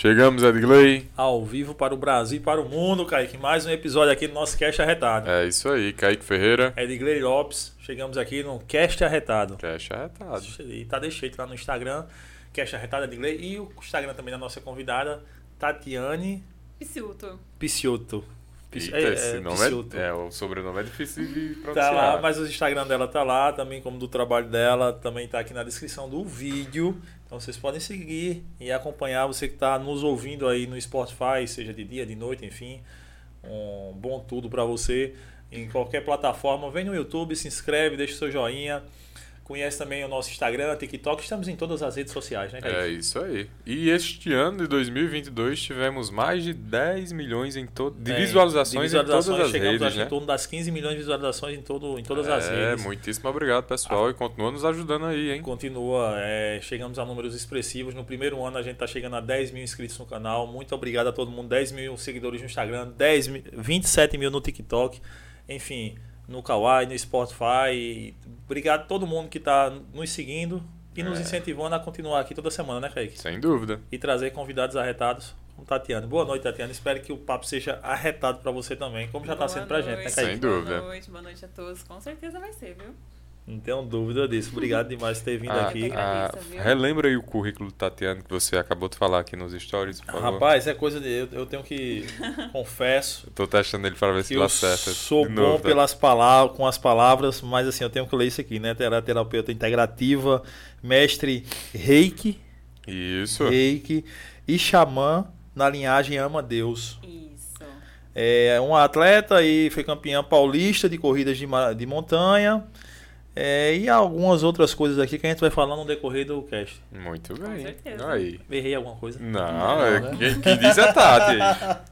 Chegamos, Edgley. Ao vivo para o Brasil e para o mundo, Kaique. Mais um episódio aqui do nosso Cast Arretado. É isso aí, Kaique Ferreira. Edgley Lopes. Chegamos aqui no Cast Arretado. Cast Arretado. E tá deixado lá no Instagram, Cast Arretado Edgley. E o Instagram também da nossa convidada, Tatiane Piciuto. Piciotto. Pici... É, esse nome é, é, o sobrenome é difícil de Tá pronunciar. lá, mas o Instagram dela tá lá, também como do trabalho dela, também tá aqui na descrição do vídeo. Então vocês podem seguir e acompanhar você que está nos ouvindo aí no Spotify, seja de dia, de noite, enfim. Um bom tudo para você em qualquer plataforma. Vem no YouTube, se inscreve, deixa o seu joinha. Conhece também o nosso Instagram, TikTok, estamos em todas as redes sociais, né, Kaique? É isso aí. E este ano de 2022 tivemos mais de 10 milhões em to... de É, visualizações, de visualizações, em todas as chegamos redes, né? em torno das 15 milhões de visualizações em, todo, em todas as É, redes. muitíssimo obrigado, pessoal, e continua nos ajudando aí, hein? Continua, é, chegamos a números expressivos. No primeiro ano a gente está chegando a 10 mil inscritos no canal. Muito obrigado a todo mundo. 10 mil seguidores no Instagram, 10 mil, 27 mil no TikTok. Enfim, no Kawaii, no Spotify. Obrigado a todo mundo que está nos seguindo e nos É. incentivando a continuar aqui toda semana, né, Kaique? Sem dúvida. E trazer convidados arretados como Tatiana. Boa noite, Tatiana. Espero que o papo seja arretado para você também, como já está sendo pra gente, né, Kaique? Sem dúvida. Boa noite, boa noite a todos. Com certeza vai ser, viu? Não tenho dúvida disso. Obrigado demais por ter vindo Ah, aqui. Que agradeço, relembra aí o currículo do Tatiana que você acabou de falar aqui nos stories, por favor. Rapaz, é coisa de. Eu, eu tenho que. confesso. Tô testando ele para ver se ele eu acerta. sou bom novo, tá? pelas palavras, com as palavras, mas assim, eu tenho que ler isso aqui, né? Tera- Terapeuta integrativa, mestre reiki, Isso. reiki e xamã na linhagem Ama Deus. Isso. É um atleta e foi campeã paulista de corridas de, de montanha. É, e algumas outras coisas aqui que a gente vai falar no decorrer do cast. Muito Com bem. certeza. Aí. Errei alguma coisa? Não, é, né? quem, quem diz é Tati.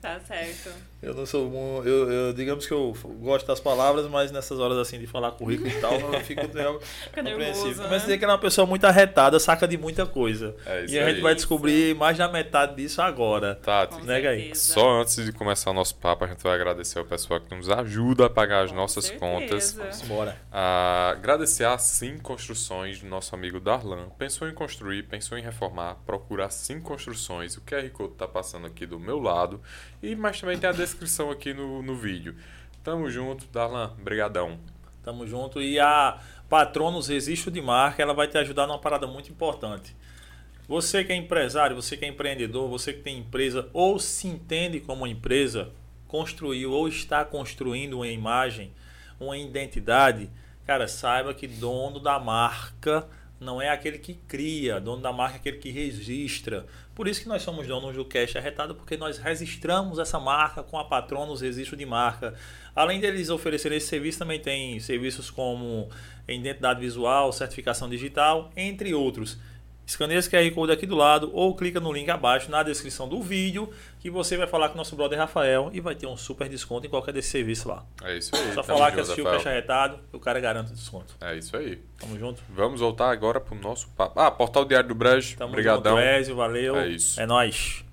Tá certo. Eu não sou bom, eu, eu- digamos que eu gosto das palavras, mas nessas horas assim de falar currículo e tal, eu fico apreensivo. nervoso, Começa a dizer que ela é uma pessoa muito arretada, saca de muita coisa. É isso e a gente aí. vai descobrir mais da metade disso agora. Com Né, certeza. só antes de começar o nosso papo, a gente vai agradecer ao pessoal que nos ajuda a pagar as Com nossas certeza. contas. Vamos embora. Ah, agradecer a Sim Construções do nosso amigo Darlan. Pensou em construir, pensou em reformar, procura a Sim Construções. O QR Code tá passando aqui do meu lado. E mas também tem a descrição aqui no, no vídeo. Tamo junto, Darlan. Brigadão. Tamo junto. E a Patronos Registro de Marca, ela vai te ajudar numa parada muito importante. Você que é empresário, você que é empreendedor, você que tem empresa ou se entende como empresa, construiu ou está construindo uma imagem, uma identidade, cara, saiba que dono da marca não é aquele que cria, dono da marca é aquele que registra. Por isso que nós somos donos do Cash Arretado, porque nós registramos essa marca com a Patronos Registro de Marca. Além deles oferecerem esse serviço, também tem serviços como identidade visual, certificação digital, entre outros. Escaneia esse QR Code aqui do lado ou clica no link abaixo na descrição do vídeo que você vai falar com o nosso brother Rafael e vai ter um super desconto em qualquer desse serviço lá. É isso aí. Só falar que assistiu o Rafael. Cash Arretado, o cara garante o desconto. É isso aí. Tamo junto. Vamos voltar agora pro nosso papo. Ah, Portal Diário do Brejo. Tamo Obrigadão. junto, Ezio, valeu. É isso. É nóis.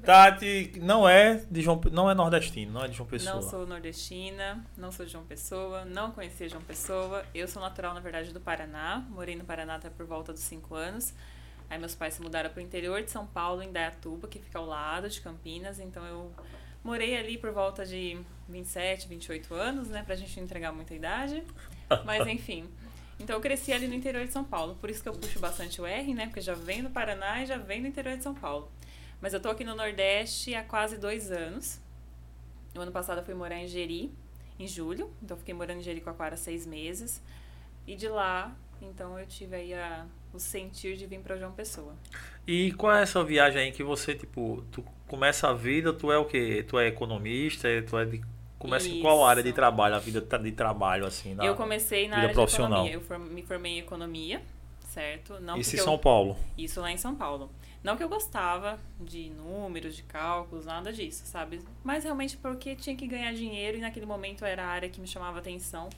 Tati não é de João, não é nordestino, não é de João Pessoa. Não sou nordestina, não sou de João Pessoa, não conhecia João Pessoa. Eu sou natural, na verdade, do Paraná. Morei no Paraná até por volta dos 5 anos. Aí meus pais se mudaram para o interior de São Paulo, em Dayatuba, que fica ao lado de Campinas. Então eu morei ali por volta de 27, 28 anos, né? Pra gente não entregar muita idade. Mas enfim. Então eu cresci ali no interior de São Paulo. Por isso que eu puxo bastante o R, né? Porque já vem do Paraná e já vem do interior de São Paulo. Mas eu tô aqui no Nordeste há quase dois anos. No ano passado eu fui morar em Jeri, em julho. Então eu fiquei morando em Jericoacoara seis meses. E de lá, então eu tive aí a, o sentir de vir para João Pessoa. E qual é essa viagem aí que você, tipo, tu começa a vida, tu é o quê? Tu é economista, tu é de... Começa em qual área de trabalho, a vida tá de trabalho, assim? Na... eu comecei na vida área de profissional. economia. Eu me formei em economia, certo? Não Isso em São eu, Paulo. Isso lá em São Paulo. Não que eu gostava de números, de cálculos, nada disso, sabe? Mas realmente porque tinha que ganhar dinheiro e naquele momento era a área que me chamava atenção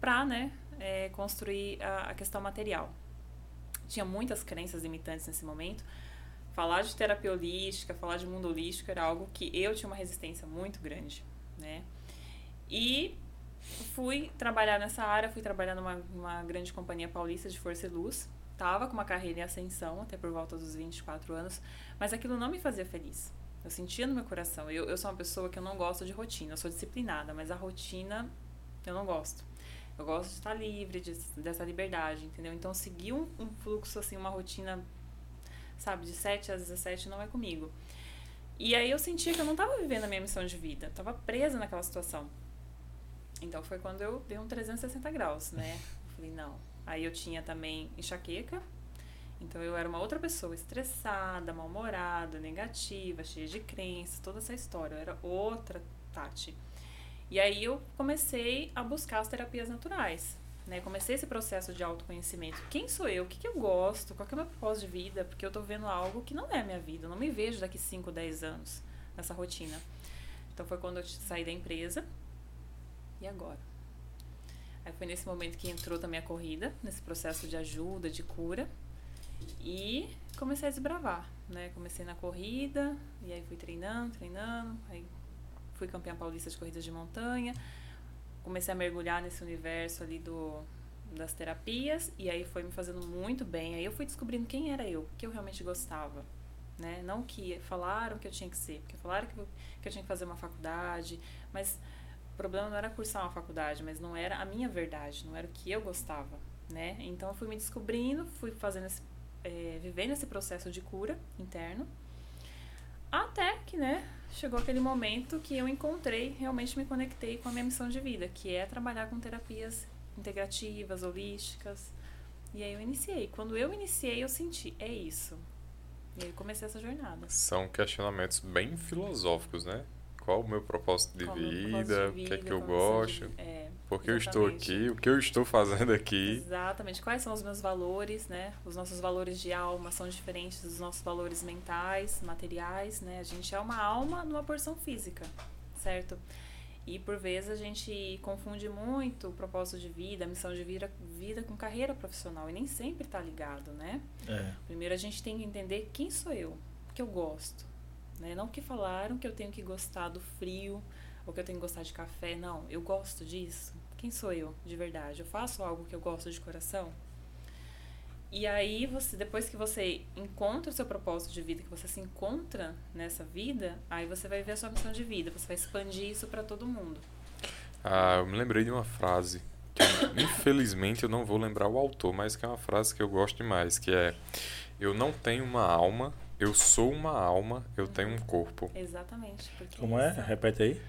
pra, né, é, construir a, a questão material. Tinha muitas crenças limitantes nesse momento. Falar de terapia holística, falar de mundo holístico era algo que eu tinha uma resistência muito grande, né? E fui trabalhar nessa área, fui trabalhar numa, numa grande companhia paulista de força e luz, tava com uma carreira em ascensão, até por volta dos 24 anos, mas aquilo não me fazia feliz. Eu sentia no meu coração. Eu, eu sou uma pessoa que eu não gosto de rotina, eu sou disciplinada, mas a rotina eu não gosto. Eu gosto de estar livre, de, dessa liberdade, entendeu? Então, seguir um, um fluxo, assim, uma rotina, sabe, de 7 às 17 não é comigo. E aí eu sentia que eu não estava vivendo a minha missão de vida, estava presa naquela situação. Então foi quando eu dei um 360 graus, né? Eu falei, não. Aí eu tinha também enxaqueca, então eu era uma outra pessoa, estressada, mal-humorada, negativa, cheia de crenças, toda essa história. Eu era outra Tati. E aí eu comecei a buscar as terapias naturais. Né? Comecei esse processo de autoconhecimento. Quem sou eu? O que, que eu gosto? Qual que é o meu propósito de vida? Porque eu tô vendo algo que não é a minha vida. Eu não me vejo daqui 5, 10 anos nessa rotina. Então foi quando eu saí da empresa. E agora? Aí foi nesse momento que entrou também a corrida, nesse processo de ajuda, de cura. E comecei a desbravar, né? Comecei na corrida, e aí fui treinando, treinando, aí fui campeã paulista de corridas de montanha. Comecei a mergulhar nesse universo ali do das terapias e aí foi me fazendo muito bem. Aí eu fui descobrindo quem era eu, que eu realmente gostava, né? Não que falaram que eu tinha que ser, porque falaram que eu, que eu tinha que fazer uma faculdade, mas o problema não era cursar uma faculdade, mas não era a minha verdade, não era o que eu gostava, né? Então eu fui me descobrindo, fui fazendo esse, é, vivendo esse processo de cura interno, até que, né, chegou aquele momento que eu encontrei, realmente me conectei com a minha missão de vida, que é trabalhar com terapias integrativas, holísticas. E aí eu iniciei. Quando eu iniciei, eu senti, é isso. E aí comecei essa jornada. São questionamentos bem filosóficos, né? Qual o meu propósito de, vida, o que é que eu gosto, de, é, por que eu estou aqui, o que eu estou fazendo aqui. Exatamente. Quais são os meus valores, né? Os nossos valores de alma são diferentes dos nossos valores mentais, materiais, né? A gente é uma alma numa porção física, certo? E por vezes a gente confunde muito o propósito de vida, a missão de vida, vida com carreira profissional e nem sempre está ligado, né? É. Primeiro a gente tem que entender quem sou eu, o que eu gosto, né? Não que falaram que eu tenho que gostar do frio ou que eu tenho que gostar de café. Não, eu gosto disso. Quem sou eu, de verdade? Eu faço algo que eu gosto de coração? E aí, você, depois que você encontra o seu propósito de vida, que você se encontra nessa vida, aí você vai ver a sua missão de vida, você vai expandir isso para todo mundo. Ah, eu me lembrei de uma frase que infelizmente eu não vou lembrar o autor, mas que é uma frase que eu gosto demais, que é eu não tenho uma alma, eu sou uma alma, eu tenho um corpo. Exatamente. Como é? Repete aí.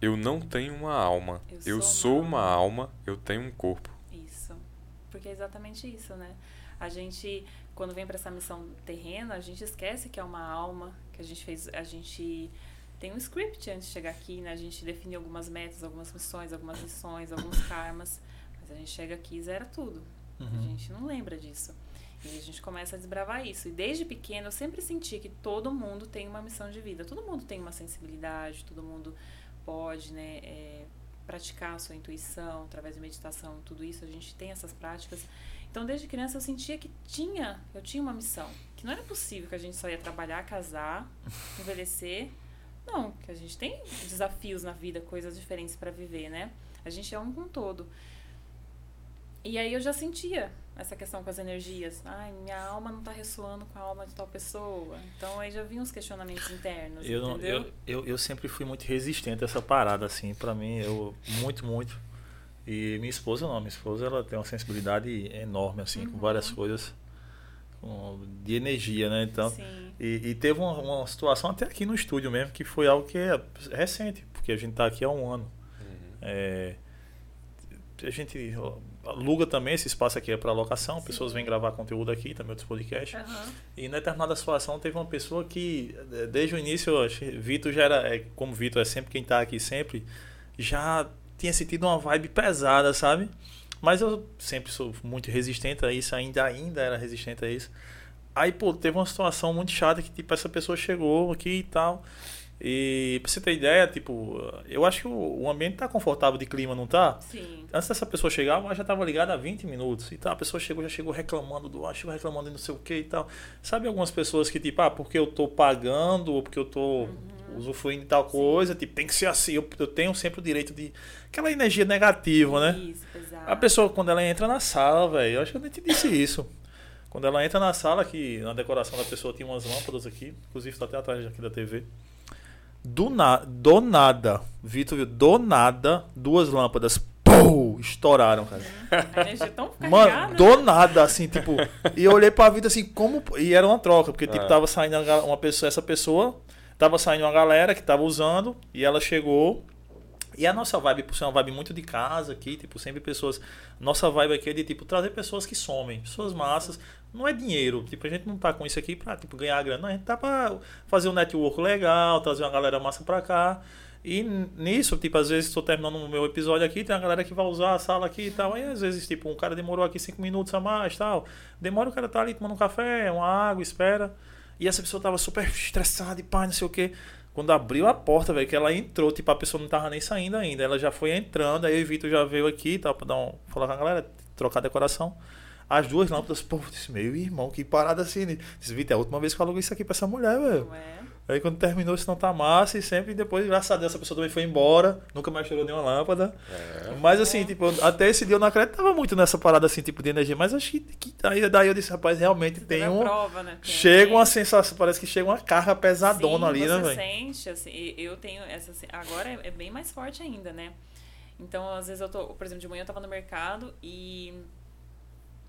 Eu não tenho uma alma. Eu, eu sou, uma, uma alma. alma, eu tenho um corpo. Isso. Porque é exatamente isso, né? A gente, quando vem para essa missão terrena, a gente esquece que é uma alma, que a gente fez, a gente tem um script antes de chegar aqui, né? A gente define algumas metas, algumas missões, algumas lições, alguns karmas, mas a gente chega aqui e zera tudo. Uhum. A gente não lembra disso. E a gente começa a desbravar isso. E desde pequeno eu sempre senti que todo mundo tem uma missão de vida. Todo mundo tem uma sensibilidade, todo mundo pode, né, é, praticar a sua intuição através de meditação, tudo isso. A gente tem essas práticas. Então, desde criança eu sentia que tinha, eu tinha uma missão. Que não era possível que a gente só ia trabalhar, casar, envelhecer. Não, que a gente tem desafios na vida, coisas diferentes para viver, né? A gente é um com todo. E aí eu já sentia essa questão com as energias. Ai, minha alma não está ressoando com a alma de tal pessoa. Então aí já vinham os questionamentos internos. Eu, não, eu, eu, eu, sempre fui muito resistente a essa parada, assim, para mim, eu muito, muito. E minha esposa não, minha esposa ela tem uma sensibilidade enorme, assim, uhum. com várias coisas com, de energia, né? Então, e, e, teve uma, uma, situação até aqui no estúdio mesmo, que foi algo que é recente, porque a gente está aqui há um ano. Uhum. É, a gente aluga também esse espaço aqui é para locação, Sim. pessoas vêm gravar conteúdo aqui, também outros podcasts. Uhum. E em determinada situação teve uma pessoa que, desde o início, acho Vitor já era, é, como Vitor é sempre quem está aqui sempre, já tinha sentido uma vibe pesada, sabe? Mas eu sempre sou muito resistente a isso, ainda ainda era resistente a isso. Aí, pô, teve uma situação muito chata que, tipo, essa pessoa chegou aqui e tal. E pra você ter ideia, tipo, eu acho que o ambiente tá confortável de clima, não tá? Sim. Antes dessa pessoa chegar, ela já tava ligada há 20 minutos. E tal, a pessoa chegou, já chegou reclamando do ar, chegou reclamando de não sei o que e tal. Sabe algumas pessoas que, tipo, ah, porque eu tô pagando, ou porque eu tô uhum. usufruindo de tal coisa, Sim. tipo, tem que ser assim, eu, eu tenho sempre o direito de. Aquela energia negativa, né? Isso, exato. A pessoa, quando ela entra na sala, velho, eu acho que eu nem te disse isso. Quando ela entra na sala, que na decoração da pessoa tinha umas lâmpadas aqui, inclusive está até atrás aqui da TV. Do, na, do nada, Vitor viu, do nada, duas lâmpadas, pum, estouraram, cara. A energia é tão Mano, do nada, assim, tipo. e eu olhei pra vida assim, como. E era uma troca, porque, tipo, É. tava saindo uma pessoa, essa pessoa, tava saindo uma galera que tava usando, e ela chegou. E a nossa vibe, por ser uma vibe muito de casa aqui, tipo, sempre pessoas. Nossa vibe aqui é de, tipo, trazer pessoas que somem, pessoas massas. Não é dinheiro, tipo, a gente não tá com isso aqui pra, tipo, ganhar grana. Não, a gente tá pra fazer um network legal, trazer uma galera massa pra cá. E nisso, tipo, às vezes estou terminando o meu episódio aqui, tem uma galera que vai usar a sala aqui e tal. Aí às vezes, tipo, um cara demorou aqui cinco minutos a mais tal. Demora o cara tá ali tomando um café, uma água, espera. E essa pessoa tava super estressada e pá, não sei o quê. Quando abriu a porta, velho, que ela entrou, tipo, a pessoa não tava nem saindo ainda. Ela já foi entrando, aí o Vitor já veio aqui, tal, pra dar um, falar com a galera, trocar a decoração. As duas lâmpadas, pô, eu disse, meu irmão, que parada assim. né? Disse, Vitor, é a última vez que eu alugo isso aqui pra essa mulher, velho. Não é? Aí quando terminou, se não tá massa, e sempre depois, graças a Deus, essa pessoa também foi embora, nunca mais chorou nenhuma lâmpada. É. Mas assim, tipo, até esse dia eu não acreditava muito nessa parada assim, tipo, de energia, mas acho que, que aí daí eu disse, rapaz, realmente Você tem a um. prova, né? Tem- Chega uma sensação, parece que chega uma carga pesadona Sim, ali, você né, velho? sente, assim, e eu tenho essa. Agora é, é bem mais forte ainda, né? Então, às vezes eu tô, por exemplo, de manhã eu tava no mercado e.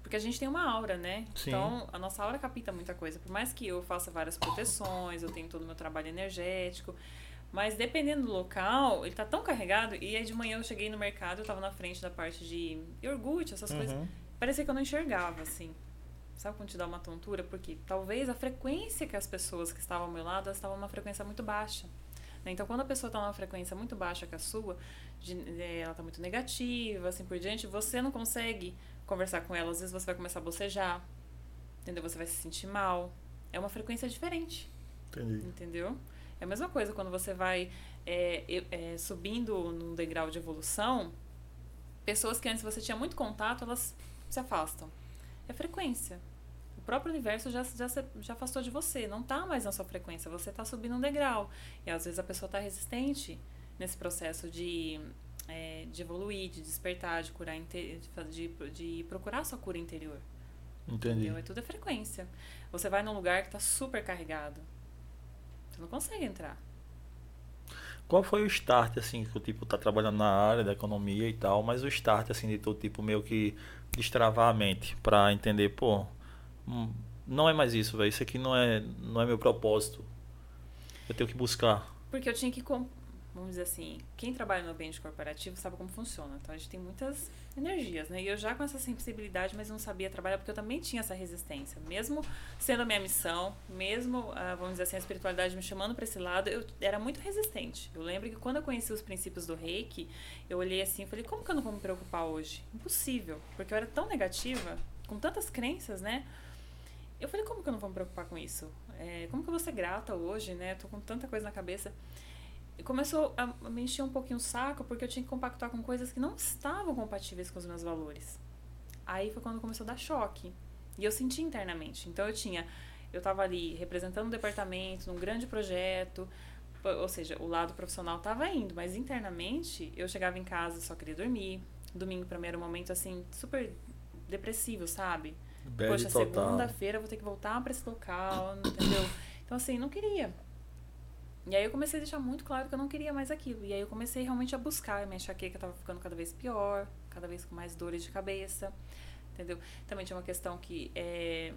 Porque a gente tem uma aura, né? Sim. Então, a nossa aura capta muita coisa. Por mais que eu faça várias proteções, eu tenho todo o meu trabalho energético. Mas dependendo do local, ele tá tão carregado. E aí de manhã eu cheguei no mercado, eu tava na frente da parte de iogurte, essas coisas. Uhum. Parecia que eu não enxergava, assim. Sabe quando te dá uma tontura? Porque talvez a frequência que as pessoas que estavam ao meu lado, elas estavam numa frequência muito baixa. né? Então, quando a pessoa está numa frequência muito baixa que a sua, de- eh, ela está muito negativa, assim por diante, você não consegue conversar com ela. Às vezes você vai começar a bocejar, entendeu? Você vai se sentir mal. É uma frequência diferente. Entendi. Entendeu? É a mesma coisa quando você vai é, é, subindo num degrau de evolução, pessoas que antes você tinha muito contato, elas se afastam. É frequência. O próprio universo já, já, se- já afastou de você, não está mais na sua frequência, você está subindo um degrau. E às vezes a pessoa está resistente nesse processo de, é, de evoluir, de despertar, de curar, de, de, de procurar a sua cura interior. Entendi. Entendeu? É tudo é frequência. Você vai num lugar que está super carregado. Você não consegue entrar. Qual foi o start, assim, que o tipo tá trabalhando na área da economia e tal, mas o start, assim, de tu, tipo, meio que destravar a mente pra entender, pô, hum, não é mais isso, velho, isso aqui não é, não é meu propósito. Eu tenho que buscar. Porque eu tinha que. Vamos dizer assim, quem trabalha no ambiente corporativo sabe como funciona. Então a gente tem muitas energias, né? E eu já com essa sensibilidade, mas não sabia trabalhar porque eu também tinha essa resistência. Mesmo sendo a minha missão, mesmo, ah, vamos dizer assim, a espiritualidade me chamando para esse lado, eu era muito resistente. Eu lembro que quando eu conheci os princípios do reiki, eu olhei assim e falei: como que eu não vou me preocupar hoje? Impossível. Porque eu era tão negativa, com tantas crenças, né? Eu falei, como que eu não vou me preocupar com isso? É, como que eu vou ser grata hoje, né? Tô com tanta coisa na cabeça. Começou a me encher um pouquinho o saco, porque eu tinha que compactuar com coisas que não estavam compatíveis com os meus valores. Aí foi quando começou a dar choque. E eu senti internamente. Então eu tinha. Eu tava ali representando um departamento, num grande projeto. Ou seja, o lado profissional tava indo, mas internamente eu chegava em casa só queria dormir. Domingo pra mim era um momento assim, super depressivo, sabe? Bad Poxa, segunda-feira vou ter que voltar pra esse local, entendeu? Então, assim, não queria. E aí eu comecei a deixar muito claro que eu não queria mais aquilo. E aí eu comecei realmente a buscar. Minha enxaqueca tava ficando cada vez pior, cada vez com mais dores de cabeça, entendeu? Também tinha uma questão que é,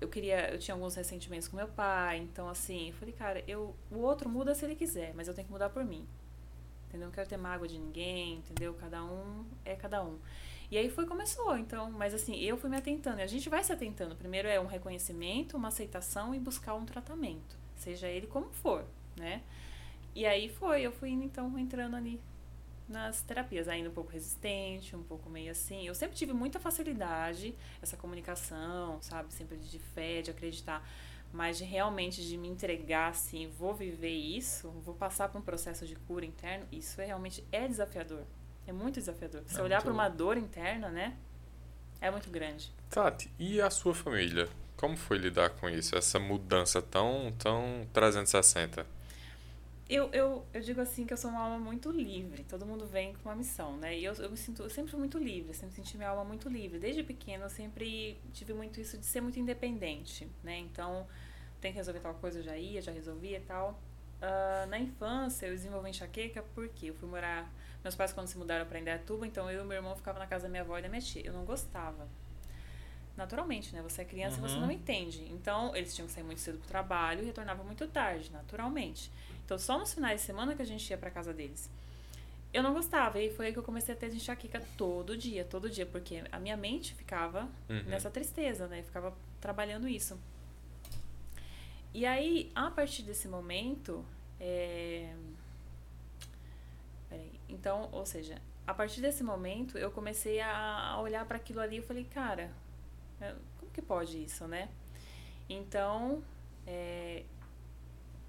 eu queria, eu tinha alguns ressentimentos com meu pai. Então, assim, eu falei, cara, eu, o outro muda se ele quiser, mas eu tenho que mudar por mim. Entendeu? Não quero ter mágoa de ninguém, entendeu? Cada um é cada um. E aí foi começou, então, mas assim, eu fui me atentando. E a gente vai se atentando. Primeiro é um reconhecimento, uma aceitação e buscar um tratamento, seja ele como for, né? E aí foi, eu fui então entrando ali nas terapias, ainda um pouco resistente, um pouco meio assim. Eu sempre tive muita facilidade, essa comunicação, sabe? Sempre de fé, de acreditar. Mas de realmente de me entregar assim, vou viver isso, vou passar por um processo de cura interno, isso é realmente é desafiador. É muito desafiador. Você É olhar para uma dor interna, né? É muito grande. Tati, e a sua família? Como foi lidar com isso? Essa mudança tão, tão 360? Eu, eu, eu digo assim que eu sou uma alma muito livre. Todo mundo vem com uma missão, né? E eu, eu me sinto, eu sempre muito livre, sempre senti minha alma muito livre. Desde pequena eu sempre tive muito isso de ser muito independente, né? Então, tem que resolver tal coisa, eu já ia, já resolvia e tal. Uh, na infância eu desenvolvi enxaqueca porque eu fui morar. Meus pais, quando se mudaram para Indaiatuba, então eu e meu irmão ficava na casa da minha avó e da minha tia. Eu não gostava naturalmente, né? Você é criança Uhum. você não entende. Então, eles tinham que sair muito cedo pro trabalho e retornavam muito tarde, naturalmente. Então, só nos finais de semana que a gente ia pra casa deles. Eu não gostava, e foi aí que eu comecei a ter enxaqueca todo dia, todo dia, porque a minha mente ficava Uhum. nessa tristeza, né? Ficava trabalhando isso. E aí, a partir desse momento, é... Peraí. Então, ou seja, a partir desse momento, eu comecei a a olhar para aquilo ali e falei, cara, é, como que pode isso, né? Então, é,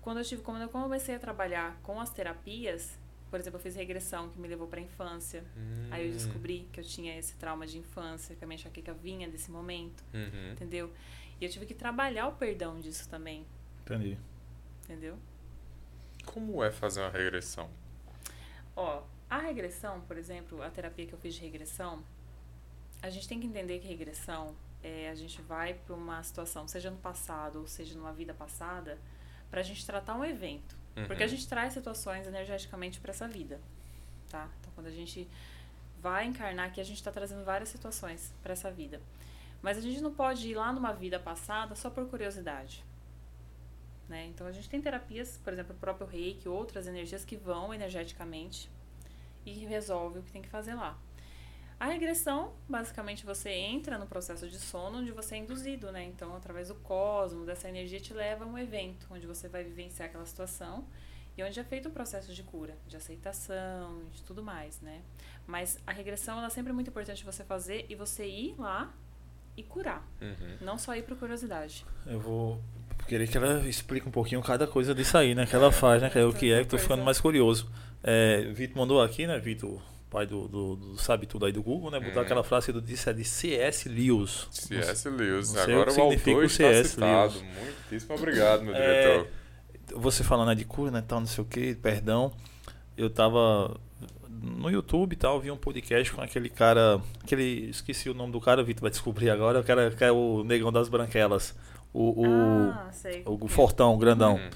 quando eu tive, quando eu comecei a trabalhar com as terapias, por exemplo, eu fiz regressão que me levou para a infância. Aí eu Hum. descobri que eu tinha esse trauma de infância, que a minha enxaqueca vinha desse momento, Uhum. entendeu? E eu tive que trabalhar o perdão disso também, Entendi. entendeu? Como é fazer uma regressão? Ó, a regressão, por exemplo, a terapia que eu fiz de regressão, a gente tem que entender que regressão é a gente vai para uma situação, seja no passado ou seja numa vida passada, para a gente tratar um evento. Porque a Uhum. gente traz situações energeticamente para essa vida, tá? Então, quando a gente vai encarnar aqui, a gente está trazendo várias situações para essa vida. Mas a gente não pode ir lá numa vida passada só por curiosidade. Né? Então, a gente tem terapias, por exemplo, o próprio reiki, outras energias que vão energeticamente e resolve o que tem que fazer lá. A regressão, basicamente, você entra no processo de sono onde você é induzido, né? Então, através do cosmos, dessa energia te leva a um evento onde você vai vivenciar aquela situação e onde é feito o processo de cura, de aceitação, de tudo mais, né? Mas a regressão, ela é sempre muito importante você fazer e você ir lá e curar, Uhum. não só ir por curiosidade. Eu vou querer que ela explique um pouquinho cada coisa disso aí, né? Que ela faz, né? Que é o que é, que tô ficando mais curioso. É, Vitor mandou aqui, né, Vitor? Pai do, do, do Sabe Tudo aí do Google, né? Botar Hum. aquela frase que tu disse é de C.S. Lewis. C.S. Lewis. não sei Agora o que o autor o está C.S. citado. Lewis. Muitíssimo obrigado, meu É, diretor. Você falando né, de cura, né? Tal, não sei o que, perdão. Eu tava no YouTube e tal, vi um podcast com aquele cara. Aquele. Esqueci o nome do cara, Vitor vai descobrir agora. O cara que é o negão das branquelas. O. o ah, sei. o fortão, o grandão. Uhum.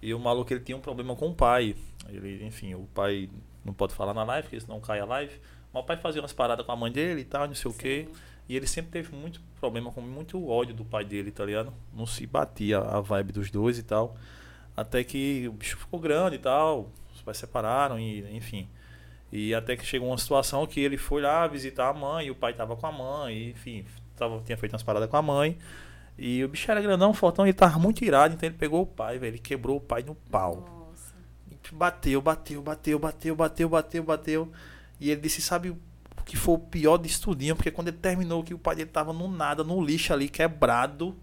E o maluco ele tinha um problema com o pai. Ele, enfim, o pai não pode falar na live, porque senão cai a live. Mas o pai fazia umas paradas com a mãe dele e tal, não sei o quê. Sim. E ele sempre teve muito problema com muito ódio do pai dele, tá ligado? Não se batia a vibe dos dois e tal. Até que o bicho ficou grande e tal. Os pais separaram e, enfim. E até que chegou uma situação que ele foi lá visitar a mãe, e o pai tava com a mãe, e, enfim, tava, tinha feito umas paradas com a mãe. E o bicho era grandão, fortão, ele tava muito irado, então ele pegou o pai, velho. Ele quebrou o pai no pau. Bateu, bateu, bateu, bateu, bateu, bateu, bateu. E ele disse, sabe o que foi o pior disso tudinho? Porque quando ele terminou, que o pai dele tava no nada, no lixo ali, quebrado,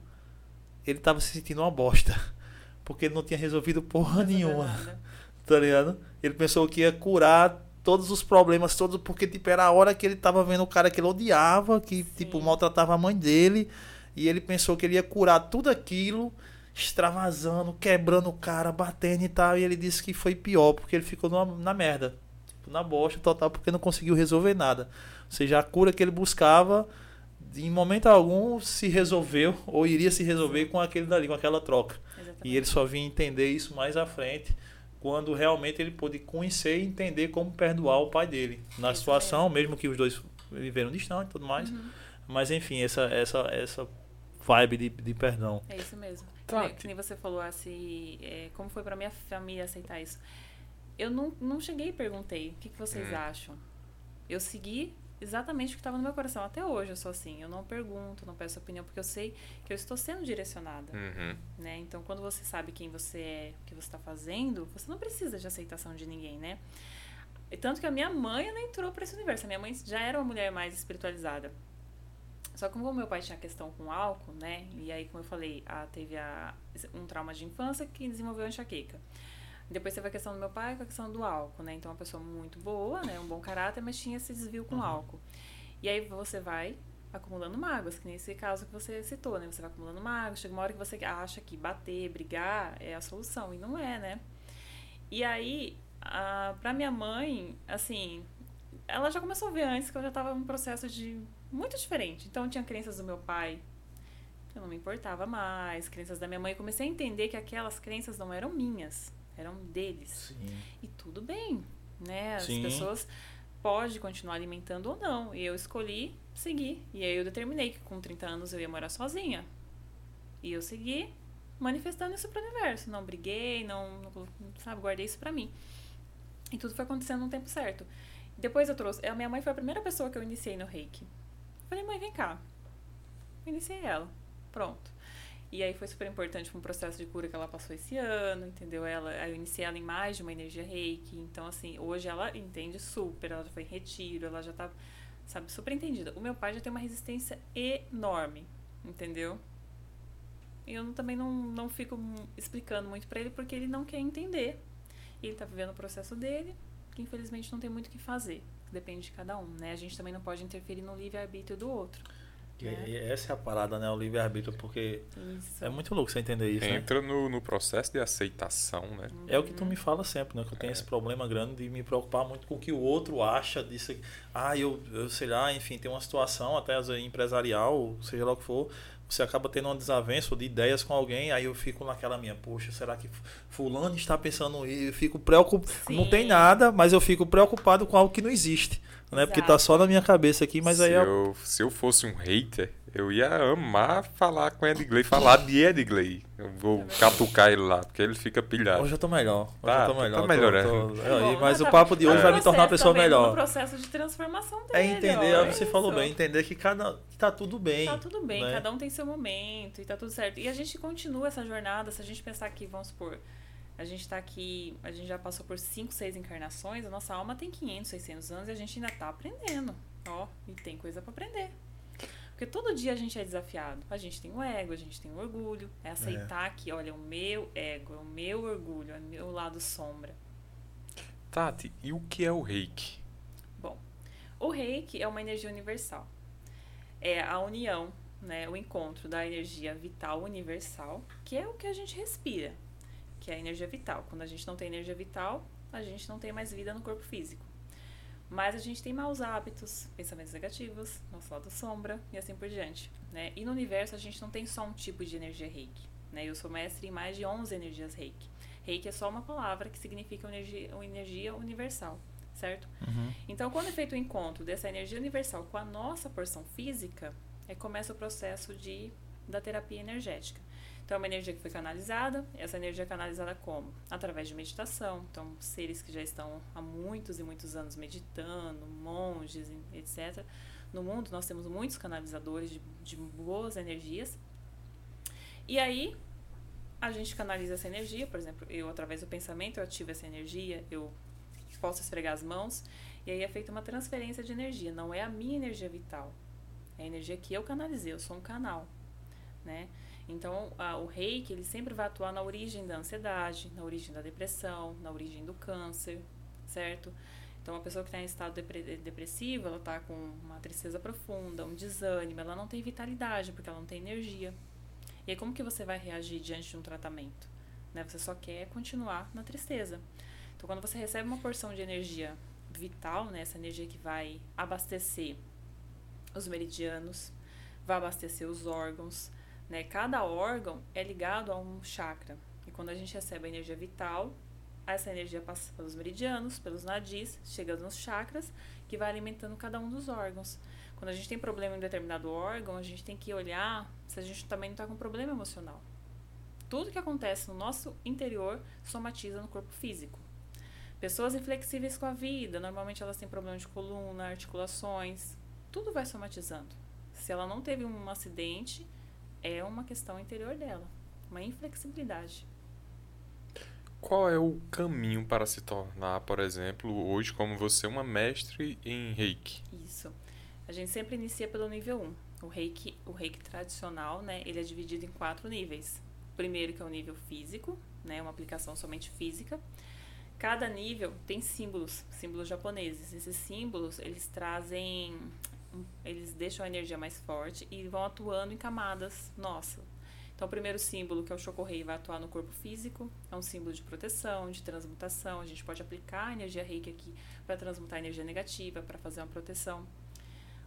ele tava se sentindo uma bosta. Porque ele não tinha resolvido porra nenhuma, tá ligado? Ele pensou que ia curar todos os problemas, todos, porque tipo, era a hora que ele tava vendo o cara que ele odiava, que tipo, Sim. maltratava a mãe dele. E ele pensou que ele ia curar tudo aquilo, extravasando, quebrando o cara, batendo e tal. E ele disse que foi pior, porque ele ficou numa- na merda. Tipo, na bosta total, porque não conseguiu resolver nada. Ou seja, a cura que ele buscava, em momento algum, se resolveu, ou iria se resolver com aquele dali, com aquela troca. Exatamente. E ele só vinha entender isso mais à frente, quando realmente ele pôde conhecer e entender como perdoar o pai dele. Na Isso situação, mesmo que os dois viveram distante e tudo mais. Uhum. Mas enfim, essa, essa, essa vibe de, de perdão. É isso mesmo. Tá, Que nem- que- nem você falou assim, é, como foi pra minha família aceitar isso. Eu não, não cheguei e perguntei o que, que vocês Hum. acham. Eu segui exatamente o que estava no meu coração. Até hoje eu sou assim. Eu não pergunto, não peço opinião, porque eu sei que eu estou sendo direcionada. Uhum. né? Então, quando você sabe quem você é, o que você está fazendo, você não precisa de aceitação de ninguém, né? E tanto que a minha mãe ela entrou para esse universo. A minha mãe já era uma mulher mais espiritualizada. Só que como meu pai tinha questão com álcool, né? E aí, como eu falei, a, teve a, um trauma de infância que desenvolveu a enxaqueca. Depois teve a questão do meu pai com a questão do álcool, né? Então, uma pessoa muito boa, né? Um bom caráter, mas tinha esse desvio com Uhum. álcool. E aí você vai acumulando mágoas, que nesse caso que você citou, né? Você vai acumulando mágoas, chega uma hora que você acha que bater, brigar é a solução, e não é, né? E aí, a, pra minha mãe, assim, ela já começou a ver antes que eu já tava num processo de muito diferente. Então tinha crenças do meu pai que eu não me importava mais, crenças da minha mãe. Eu comecei a entender que aquelas crenças não eram minhas, eram deles. Sim. E tudo bem, né? As Sim. pessoas podem continuar alimentando ou não. E eu escolhi seguir. E aí eu determinei que com 30 anos eu ia morar sozinha. E eu segui manifestando isso pro universo. Não briguei, não, não sabe, guardei isso pra mim. E tudo foi acontecendo no tempo certo. Depois eu trouxe. A minha mãe foi a primeira pessoa que eu iniciei no reiki. Falei, mãe, vem cá. Iniciei ela. Pronto. E aí foi super importante para um processo de cura que ela passou esse ano, entendeu? Ela, eu iniciei ela em mais de uma energia reiki. Então, assim, hoje ela entende super, ela já foi em retiro, ela já tá, sabe, super entendida. O meu pai já tem uma resistência enorme, entendeu? E eu também não, não fico explicando muito para ele porque ele não quer entender. E ele tá vivendo o processo dele, que infelizmente não tem muito o que fazer. Depende de cada um, né? A gente também não pode interferir no livre-arbítrio do outro. E, e essa é a parada, né? O livre-arbítrio, porque Isso. é muito louco você entender isso, né? Entra no, no processo de aceitação, né? É o que tu me fala sempre, né? Que eu tenho esse problema grande de me preocupar muito com o que o outro acha disso. Ah, eu, eu sei lá, enfim, tem uma situação até vezes, empresarial, seja lá o que for, você acaba tendo uma desavença de ideias com alguém, aí eu fico naquela minha, poxa, será que fulano está pensando isso? Eu fico preocupado. Não tem nada, mas eu fico preocupado com algo que não existe. Né? Porque tá só na minha cabeça aqui, mas se, aí é eu, se eu fosse um hater, eu ia amar falar com Edgley, falar de Edgley. Eu vou catucar ele lá, porque ele fica pilhado. Hoje eu tô melhor. Hoje Tá, eu tô tá melhor. tô- melhorando. tô- É aí, bom, mas tá- o papo de hoje tá vai me tornar uma pessoa melhor. No processo de transformação dele. É entender, ó, é, você isso. falou bem, entender que cada que tá tudo bem. Tá tudo bem, né? cada um tem seu momento e tá tudo certo. E a gente continua essa jornada, se a gente pensar que, vamos supor, a gente tá aqui, a gente já passou por 5, 6 encarnações, a nossa alma tem 500, 600 anos e a gente ainda tá aprendendo. Ó, e tem coisa pra aprender. Porque todo dia a gente é desafiado. A gente tem o ego, a gente tem o orgulho. É aceitar que, olha, o meu ego, é o meu orgulho, é o meu lado sombra. Tati, e o que é o reiki? Bom, o reiki é uma energia universal. É a união, né, o encontro da energia vital universal, que é o que a gente respira, que é a energia vital. Quando a gente não tem energia vital, a gente não tem mais vida no corpo físico. Mas a gente tem maus hábitos, pensamentos negativos, nosso lado sombra e assim por diante. Né? E no universo a gente não tem só um tipo de energia reiki. Né? Eu sou mestre em mais de 11 energias reiki. Reiki é só uma palavra que significa energia, energia universal, certo? Uhum. Então, quando é feito o encontro dessa energia universal com a nossa porção física, é começa o processo de, da terapia energética. Então, é uma energia que foi canalizada. Essa energia é canalizada como? Através de meditação. Então, seres que já estão há muitos e muitos anos meditando, monges, etc. No mundo, nós temos muitos canalizadores de, de boas energias. E aí, a gente canaliza essa energia. Por exemplo, eu, através do pensamento, eu ativo essa energia. Eu posso esfregar as mãos. E aí é feita uma transferência de energia. Não é a minha energia vital. É a energia que eu canalizei. Eu sou um canal, né? Então, a, o reiki, ele sempre vai atuar na origem da ansiedade, na origem da depressão, na origem do câncer, certo? Então, uma pessoa que está em estado depre depressivo, ela está com uma tristeza profunda, um desânimo, ela não tem vitalidade, porque ela não tem energia. E aí, como que você vai reagir diante de um tratamento? Né? Você só quer continuar na tristeza. Então, quando você recebe uma porção de energia vital, né? essa energia que vai abastecer os meridianos, vai abastecer os órgãos, né? Cada órgão é ligado a um chakra. E quando a gente recebe a energia vital, essa energia passa pelos meridianos, pelos nadis, chega nos chakras, que vai alimentando cada um dos órgãos. Quando a gente tem problema em determinado órgão, a gente tem que olhar se a gente também não está com problema emocional. Tudo que acontece no nosso interior somatiza no corpo físico. Pessoas inflexíveis com a vida, normalmente elas têm problema de coluna, articulações, tudo vai somatizando. Se ela não teve um acidente, é uma questão interior dela, uma inflexibilidade. Qual é o caminho para se tornar, por exemplo, hoje como você, uma mestre em reiki? Isso. A gente sempre inicia pelo nível 1. O reiki, o reiki tradicional, né, ele é dividido em quatro níveis. O primeiro que é o nível físico, né, uma aplicação somente física. Cada nível tem símbolos, símbolos japoneses. Esses símbolos, eles trazem, eles deixam a energia mais forte e vão atuando em camadas nossa. Então, o primeiro símbolo, que é o Chocorrei, vai atuar no corpo físico, é um símbolo de proteção, de transmutação. A gente pode aplicar a energia reiki aqui para transmutar a energia negativa, para fazer uma proteção.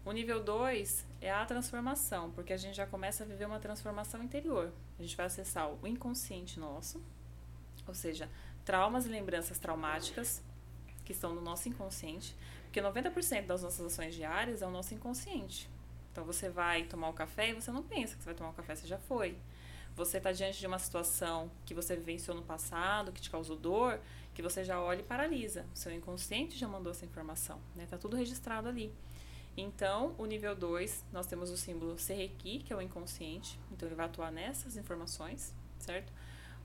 O nível 2 é a transformação, porque a gente já começa a viver uma transformação interior. A gente vai acessar o inconsciente nosso, ou seja, traumas e lembranças traumáticas que estão no nosso inconsciente, porque 90% das nossas ações diárias é o nosso inconsciente. Então você vai tomar o café e você não pensa que você vai tomar o café, você já foi. Você está diante de uma situação que você vivenciou no passado, que te causou dor, que você já olha e paralisa. O seu inconsciente já mandou essa informação, né? Tá tudo registrado ali. Então, o nível 2, nós temos o símbolo Serreki, que é o inconsciente. Então, ele vai atuar nessas informações, certo?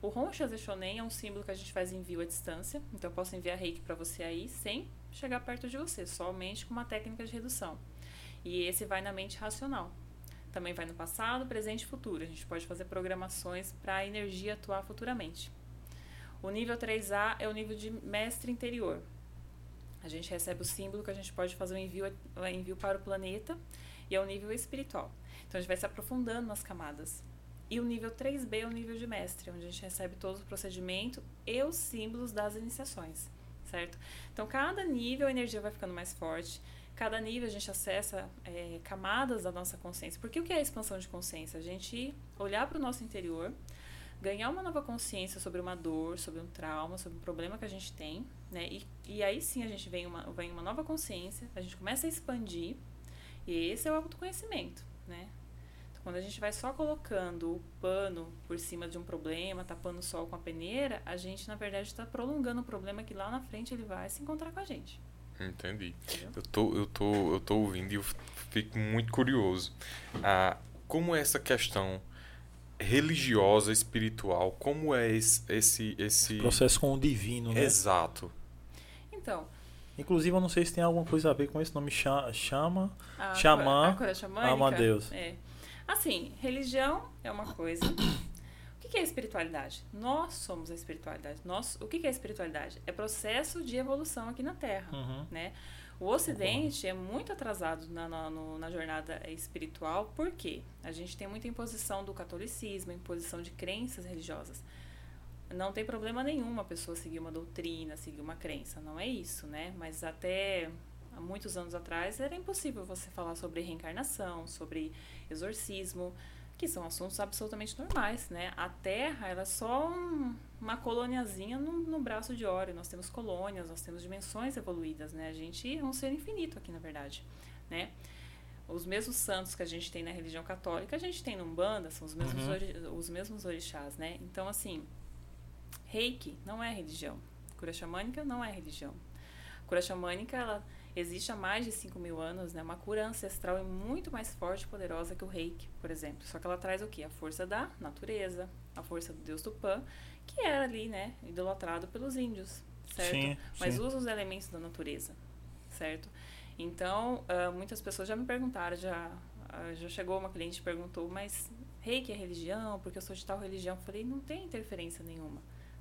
O Roncha Zeshonen é um símbolo que a gente faz envio à distância. Então, eu posso enviar reiki para você aí sem chegar perto de você, somente com uma técnica de redução. E esse vai na mente racional. Também vai no passado, presente e futuro. A gente pode fazer programações para a energia atuar futuramente. O nível 3A é o nível de mestre interior. A gente recebe o símbolo que a gente pode fazer um envio, um envio para o planeta e é o nível espiritual. Então a gente vai se aprofundando nas camadas. E o nível 3B é o nível de mestre, onde a gente recebe todo o procedimento e os símbolos das iniciações, certo? Então cada nível a energia vai ficando mais forte, cada nível a gente acessa é, camadas da nossa consciência. Porque o que é a expansão de consciência? A gente olhar para o nosso interior, ganhar uma nova consciência sobre uma dor, sobre um trauma, sobre um problema que a gente tem, né? E, e aí sim a gente vem uma, vem uma nova consciência, a gente começa a expandir, e esse é o autoconhecimento, né? Quando a gente vai só colocando o pano por cima de um problema, tapando o sol com a peneira, a gente, na verdade, está prolongando o problema que lá na frente ele vai se encontrar com a gente. Entendi. Eu tô, eu, tô, eu tô ouvindo e eu fico muito curioso. Ah, como é essa questão religiosa, espiritual, como é esse... esse, esse... Processo com o divino, né? Exato. Então, Inclusive, eu não sei se tem alguma coisa a ver com esse nome cha- chama, a Xamã, a xamânica, Amadeus. É. Assim, religião é uma coisa. O que é espiritualidade? Nós somos a espiritualidade. Nós, o que é espiritualidade? É processo de evolução aqui na Terra, Uhum. né? O Ocidente é muito atrasado na, na, na jornada espiritual, por quê? A gente tem muita imposição do catolicismo, imposição de crenças religiosas. Não tem problema nenhum a pessoa seguir uma doutrina, seguir uma crença, não é isso, né? Mas até há muitos anos atrás era impossível você falar sobre reencarnação, sobre exorcismo, que são assuntos absolutamente normais, né? A Terra ela é só um- uma coloniazinha no, no braço de Ório. Nós temos colônias, nós temos dimensões evoluídas, né? A gente é um ser infinito aqui, na verdade, né? Os mesmos santos que a gente tem na religião católica, a gente tem no Umbanda, são os mesmos, Uhum. ori- os mesmos orixás, né? Então, assim, reiki não é religião. Cura xamânica não é religião. Cura xamânica, ela existe há mais de 5 mil anos, né? Uma cura ancestral e muito mais forte e poderosa que o reiki, por exemplo. Só que ela traz o quê? A força da natureza, a força do deus Tupã, que era ali, né? Idolatrado pelos índios, certo? Sim, Mas sim. usa os elementos da natureza, certo? Então, ah, muitas pessoas já me perguntaram, já, ah, já chegou uma cliente e perguntou, mas reiki é religião? Porque eu sou de tal religião. Eu falei, não tem interferência nenhuma,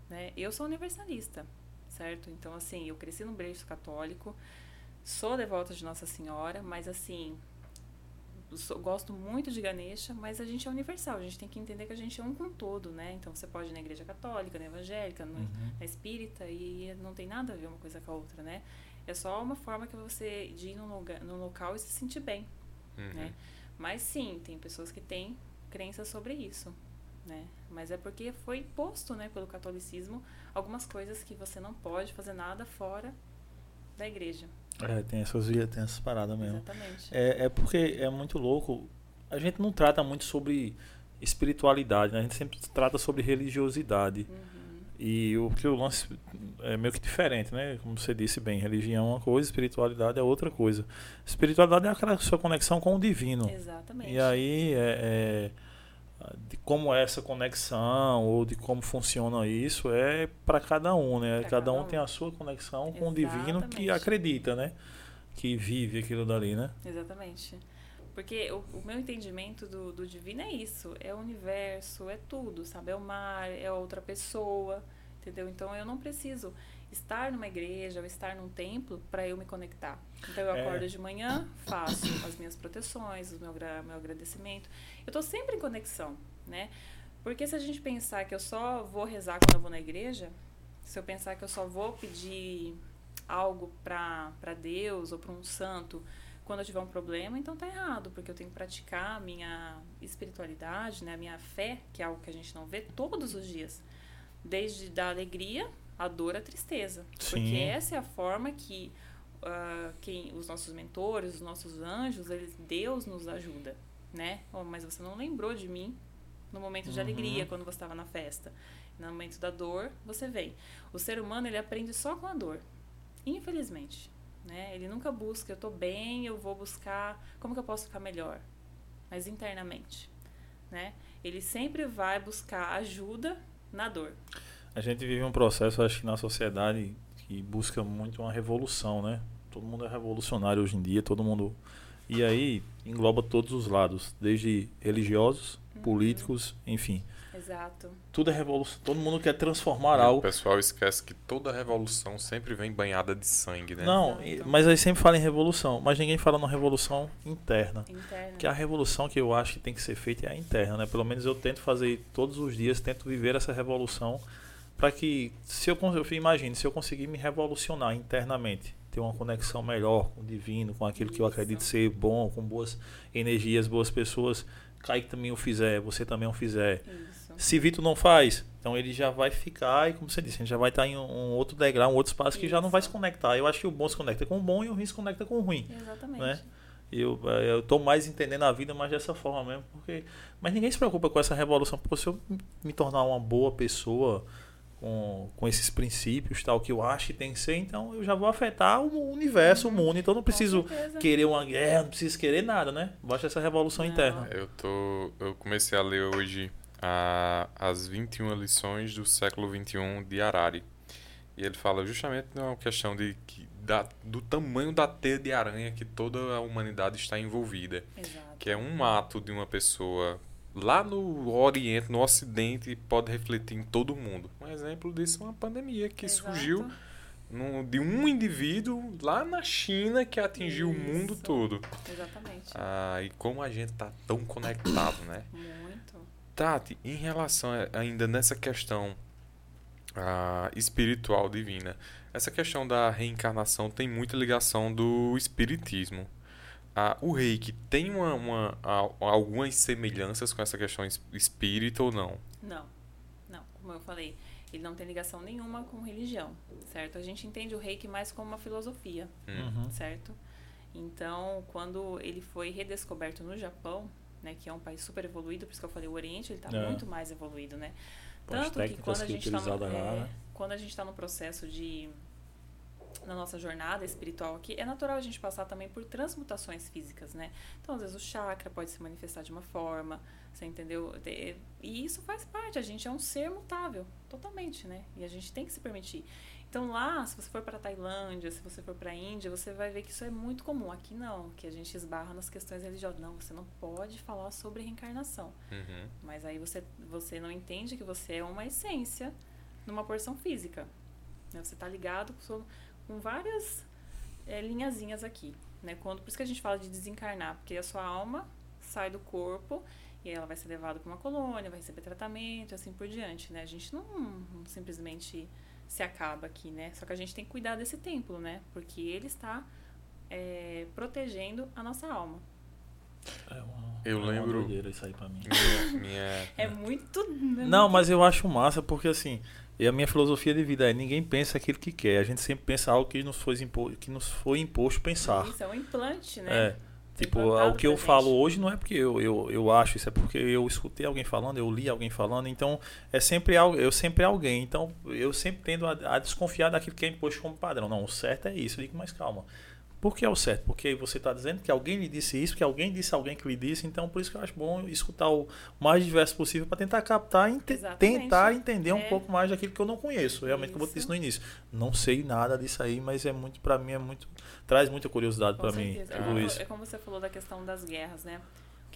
né? Eu sou universalista, certo? Então, assim, eu cresci num berço católico, sou devota de Nossa Senhora, mas assim, sou- gosto muito de Ganesha, mas a gente é universal, a gente tem que entender que a gente é um com todo, né? Então você pode ir na igreja católica, na evangélica, no, Uhum. na espírita, e não tem nada a ver uma coisa com a outra, né? É só uma forma que você de ir num, lugar, num local e se sentir bem, Uhum. né? Mas sim, tem pessoas que têm crenças sobre isso, né? Mas é porque foi posto, né, pelo catolicismo, algumas coisas que você não pode fazer nada fora da igreja. É, tem essas, tem essas paradas mesmo. Exatamente. É, é porque é muito louco. A gente não trata muito sobre espiritualidade, né? A gente sempre trata sobre religiosidade. Uhum. E o que o lance é meio que diferente, né? Como você disse bem, religião é uma coisa, espiritualidade é outra coisa. Espiritualidade é aquela sua conexão com o divino. Exatamente. E aí é, é, de como é essa conexão ou de como funciona isso é para cada um, né? Pra cada um um. tem a sua conexão com o divino que Exatamente. acredita, né? Que vive aquilo dali, né? Exatamente. Porque o, o meu entendimento do, do divino é isso, é o universo, é tudo, sabe? É o mar, é outra pessoa, entendeu? Então eu não preciso estar numa igreja ou estar num templo para eu me conectar. Então eu É. acordo de manhã, faço as minhas proteções, o meu, meu agradecimento. Eu estou sempre em conexão, né? Porque se a gente pensar que eu só vou rezar quando eu vou na igreja, se eu pensar que eu só vou pedir algo para Deus ou para um santo quando eu tiver um problema, então tá errado, porque eu tenho que praticar a minha espiritualidade, né, a minha fé, que é algo que a gente não vê todos os dias. Desde da alegria, a dor, a tristeza. Sim. Porque essa é a forma que uh, quem, os nossos mentores, os nossos anjos, eles, Deus nos ajuda, né? Oh, mas você não lembrou de mim no momento de Uhum. alegria, quando você estava na festa. No momento da dor, você vem. O ser humano, ele aprende só com a dor. Infelizmente. Né? Ele nunca busca, eu tô bem, eu vou buscar como que eu posso ficar melhor. Mas internamente. Né? Ele sempre vai buscar ajuda na dor. A gente vive um processo, acho que na sociedade, que busca muito uma revolução, né? Todo mundo é revolucionário hoje em dia, todo mundo. E aí engloba todos os lados, desde religiosos, políticos, enfim. Exato. Tudo é revolução. Todo mundo quer transformar E O algo. pessoal esquece que toda revolução sempre vem banhada de sangue, né? Não, e- mas aí sempre fala em revolução, mas ninguém fala na revolução interna. Interna. Que a revolução que eu acho que tem que ser feita é a interna, né? Pelo menos eu tento fazer todos os dias, tento viver essa revolução para que, se eu, eu imagine, se eu conseguir me revolucionar internamente, ter uma conexão melhor com o divino, com aquilo que eu Isso. acredito ser bom, com boas energias, boas pessoas, Kaique também o fizer, você também o fizer. Isso. Se Vitor não faz, então ele já vai ficar, e como você disse, a gente já vai estar em um, um outro degrau, um outro espaço que já não vai se Isso. conectar. Eu acho que o bom se conecta com o bom e o ruim se conecta com o ruim. Exatamente. né? Eu, eh, eu tô mais entendendo a vida mais dessa forma mesmo, porque mas ninguém se preocupa com essa revolução, porque se eu me tornar uma boa pessoa com, com esses princípios, tal que eu acho que tem que ser, então eu já vou afetar o universo, o mundo, então eu não preciso querer uma guerra, não preciso querer nada, né? Basta essa revolução Não. interna. Eu tô. Eu comecei a ler hoje a, as 21 lições do século XXI de Harari. E ele fala justamente de uma questão de, que- da, do tamanho da teia de aranha que toda a humanidade está envolvida. Exato. Que é um ato de uma pessoa lá no Oriente, no Ocidente, pode refletir em todo mundo. Um exemplo disso é uma pandemia que Exato. surgiu no- de um indivíduo lá na China que atingiu o mundo Isso. todo. Exatamente. Ah, e como a gente tá tão conectado, né? Muito. Tati, em relação a- ainda nessa questão ah, espiritual divina, essa questão da reencarnação tem muita ligação do espiritismo. Ah, o reiki tem uma, uma- a- algumas semelhanças com essa questão es- espírita ou não? Não, não. Como eu falei, ele não tem ligação nenhuma com religião, certo? A gente entende o reiki mais como uma filosofia, Hum. Uhum. certo? Então, quando ele foi redescoberto no Japão, né, que é um país super evoluído, por isso que eu falei, o Oriente ele está É. muito mais evoluído, né? Tanto que quando a que gente está no, é, quando a gente tá no processo de na nossa jornada espiritual aqui, é natural a gente passar também por transmutações físicas, né? Então, às vezes o chakra pode se manifestar de uma forma, você entendeu? De- E isso faz parte, a gente é um ser mutável, totalmente, né? E a gente tem que se permitir. Então lá, se você for para Tailândia, se você for para Índia, você vai ver que isso é muito comum. Aqui não, que a gente esbarra nas questões religiosas. Não, você não pode falar sobre reencarnação. Uhum. Mas aí você, você não entende que você é uma essência numa porção física. né? Você está ligado com, com várias eh, linhazinhas aqui. Né? Quando, por isso que a gente fala de desencarnar, porque a sua alma sai do corpo e ela vai ser levada para uma colônia, vai receber tratamento assim por diante. Né? A gente não, não simplesmente se acaba aqui, né? Só que a gente tem que cuidar desse templo, né? Porque ele está eh, protegendo a nossa alma. É uma, Eu é uma lembro- doideira isso aí pra mim. Minha, minha- É muito. é Não, mas eu acho massa porque assim, e a minha filosofia de vida é ninguém pensa aquilo que quer, a gente sempre pensa algo que nos foi, impo que nos foi imposto pensar. Isso é um implante, né? É. Tipo, o que eu falo hoje não é porque eu, eu, eu acho, isso é porque eu escutei alguém falando, eu li alguém falando, então é sempre algo, eu sempre alguém, então eu sempre tendo a, a desconfiar daquilo que é imposto como padrão. Não, o certo é isso, eu digo, mas calma. Por que é o certo? Porque você está dizendo que alguém lhe disse isso, que alguém disse alguém que lhe disse, então por isso que eu acho bom escutar o mais diverso possível para tentar captar e tentar entender um É. pouco mais daquilo que eu não conheço. Realmente, como eu Isso. disse no início, não sei nada disso aí, mas é muito para mim é muito traz muita curiosidade para mim. É tudo como- isso. É como você falou da questão das guerras, né?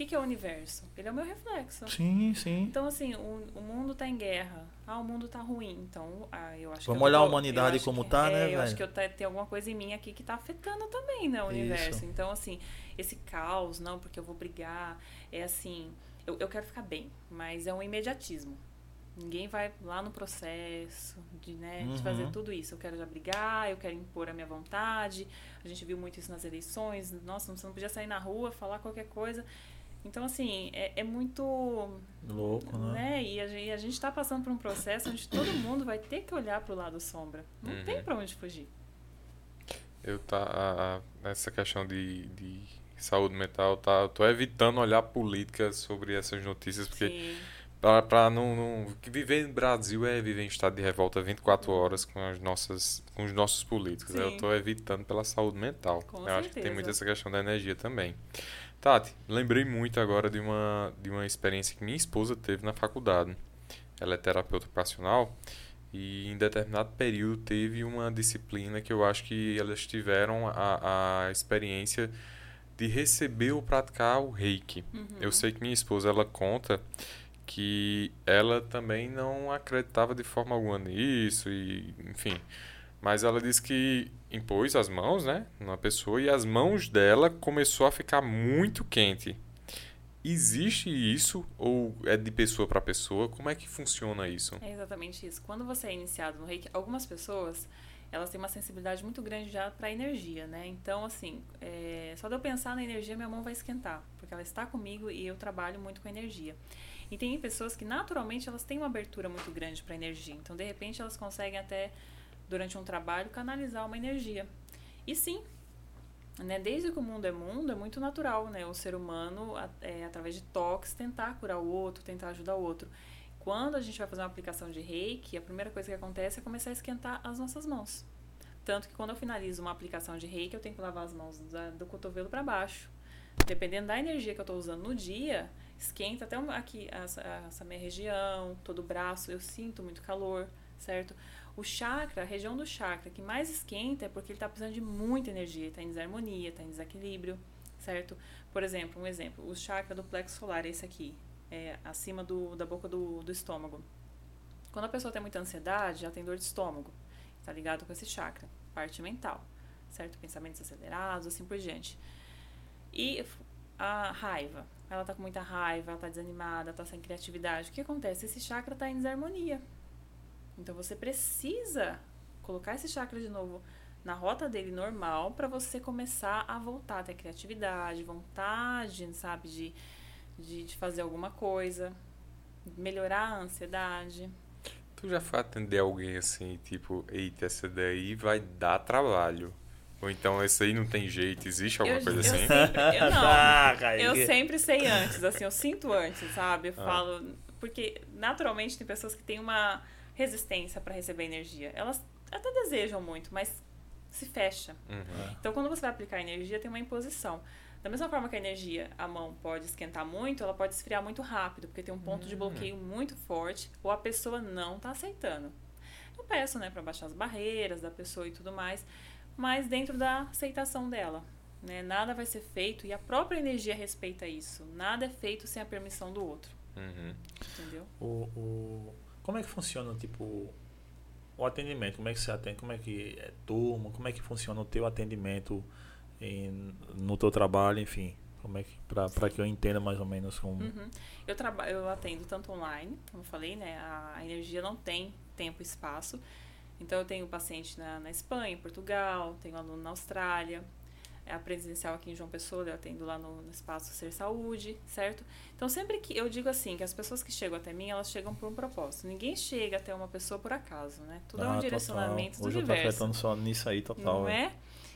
O que, que é o universo? Ele é o meu reflexo. Sim, sim. Então, assim, o, o mundo tá em guerra. Ah, o mundo tá ruim. Então, ah, eu acho que. Vamos eu olhar a humanidade como que- tá, é, né, Eu velho? acho que eu tá- tem alguma coisa em mim aqui que tá afetando também, né, o Isso. universo. Então, assim, esse caos, não, porque eu vou brigar. É assim. eu, eu quero ficar bem, mas é um imediatismo. Ninguém vai lá no processo de, né, de fazer Uhum. tudo isso. Eu quero já brigar, eu quero impor a minha vontade. A gente viu muito isso nas eleições. Nossa, você não podia sair na rua, falar qualquer coisa. Então, assim, é, é muito. Louco, né? Né? E a gente, a gente tá passando por um processo onde todo mundo vai ter que olhar pro lado sombra. Não Uhum. tem pra onde fugir. Eu tá a- a- nessa questão de, de saúde mental, tá, eu tô evitando olhar política sobre essas notícias porque Sim. Pra, pra não, não. que Viver no Brasil é viver em estado de revolta 24 horas com, as nossas, com os nossos políticos. Sim. Eu tô evitando pela saúde mental. Com Eu acho que tem certeza. muito essa questão da energia também. Tati, lembrei muito agora de uma, de uma experiência que minha esposa teve na faculdade. Ela é terapeuta ocupacional e em determinado período teve uma disciplina que eu acho que elas tiveram a, a experiência de receber ou praticar o reiki. Uhum. Eu sei que minha esposa ela conta que ela também não acreditava de forma alguma nisso e enfim, mas ela disse que impôs as mãos, né, numa pessoa e as mãos dela começou a ficar muito quente. Existe isso ou é de pessoa para pessoa? Como é que funciona isso? É exatamente isso. Quando você é iniciado no reiki, algumas pessoas elas têm uma sensibilidade muito grande já para energia, né? Então, assim, é, só de eu pensar na energia, minha mão vai esquentar, porque ela está comigo e eu trabalho muito com energia. E tem pessoas que naturalmente elas têm uma abertura muito grande para energia. Então, de repente, elas conseguem até durante um trabalho canalizar uma energia. E sim, né, desde que o mundo é mundo, é muito natural, né? O ser humano, é, através de toques, tentar curar o outro, tentar ajudar o outro. Quando a gente vai fazer uma aplicação de reiki, a primeira coisa que acontece é começar a esquentar as nossas mãos. Tanto que quando eu finalizo uma aplicação de reiki, eu tenho que lavar as mãos da- do cotovelo para baixo. Dependendo da energia que eu estou usando no dia, esquenta até aqui essa, essa minha região, todo o braço, eu sinto muito calor, certo? O chakra, a região do chakra que mais esquenta é porque ele está precisando de muita energia, está em desarmonia, está em desequilíbrio, certo? Por exemplo, um exemplo, o chakra do plexo solar, esse aqui, é acima do, da boca do, do estômago. Quando a pessoa tem muita ansiedade, ela tem dor de estômago, está ligado com esse chakra, parte mental, certo? Pensamentos acelerados, assim por diante. E a raiva, ela tá com muita raiva, ela tá desanimada, tá sem criatividade. O que acontece? Esse chakra tá em desarmonia. Então você precisa colocar esse chakra de novo na rota dele normal para você começar a voltar a ter criatividade, vontade, sabe, de, de, de fazer alguma coisa, melhorar a ansiedade. Tu já foi atender alguém assim, tipo, eita, essa daí vai dar trabalho. Ou então esse aí não tem jeito, existe alguma eu, coisa eu assim? Sempre, eu, não, Ah, eu sempre sei antes, assim, eu sinto antes, sabe? Eu Ah. falo. Porque naturalmente tem pessoas que têm uma resistência para receber energia. Elas até desejam muito, mas se fecha. Uhum. Então, quando você vai aplicar energia, tem uma imposição. Da mesma forma que a energia, a mão pode esquentar muito, ela pode esfriar muito rápido, porque tem um ponto de bloqueio muito forte, ou a pessoa não tá aceitando. Eu peço, né, para baixar as barreiras da pessoa e tudo mais, mas dentro da aceitação dela. Né? Nada vai ser feito e a própria energia respeita isso. Nada é feito sem a permissão do outro. Uhum. Entendeu? O, o, como é que funciona, tipo, o atendimento? Como é que você atende? Como é que é turma? Como é que funciona o teu atendimento em, no teu trabalho, enfim? Como é que, pra que eu entenda mais ou menos como... Uhum. Eu, traba eu atendo tanto online, como eu falei, né? A, energia não tem tempo e espaço. Então, eu tenho paciente na, na Espanha, Portugal, tenho aluno na Austrália. É a presencial aqui em João Pessoa, eu atendo lá no, no espaço Ser Saúde, certo? Então, sempre que eu digo assim, que as pessoas que chegam até mim, elas chegam por um propósito. Ninguém chega até uma pessoa por acaso, né? Tudo é Ah, um total. direcionamento do Hoje eu tô afetando só nisso aí, total. Não é. é?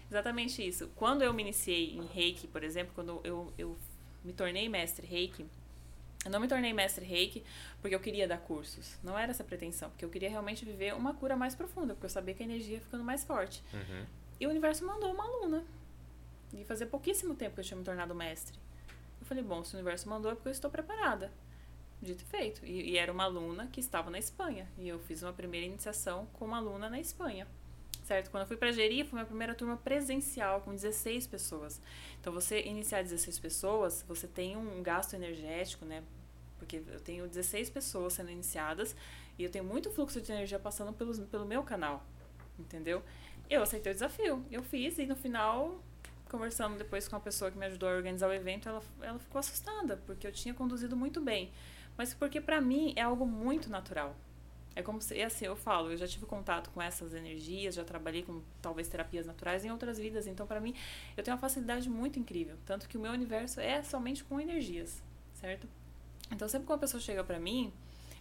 Exatamente isso. Quando eu me iniciei em Reiki, por exemplo, quando eu, eu me tornei mestre Reiki, eu não me tornei mestre Reiki porque eu queria dar cursos. Não era essa pretensão, porque eu queria realmente viver uma cura mais profunda, porque eu sabia que a energia ia ficando mais forte. Uhum. E o universo mandou uma aluna. E fazia pouquíssimo tempo que eu tinha me tornado mestre. Eu falei, bom, se o universo mandou é porque eu estou preparada. Dito e feito. E, e era uma aluna que estava na Espanha. E eu fiz uma primeira iniciação com uma aluna na Espanha. Certo? Quando eu fui para Jeri, foi minha primeira turma presencial, com 16 pessoas. Então, você iniciar 16 pessoas, você tem um gasto energético, né? Porque eu tenho 16 pessoas sendo iniciadas e eu tenho muito fluxo de energia passando pelos, pelo meu canal. Entendeu? Eu aceitei o desafio. Eu fiz e no final conversando depois com a pessoa que me ajudou a organizar o evento, ela, ela ficou assustada, porque eu tinha conduzido muito bem. Mas porque para mim é algo muito natural. É como se, é assim, eu falo, eu já tive contato com essas energias, já trabalhei com talvez terapias naturais em outras vidas, então para mim eu tenho uma facilidade muito incrível, tanto que o meu universo é somente com energias, certo? Então sempre que uma pessoa chega para mim,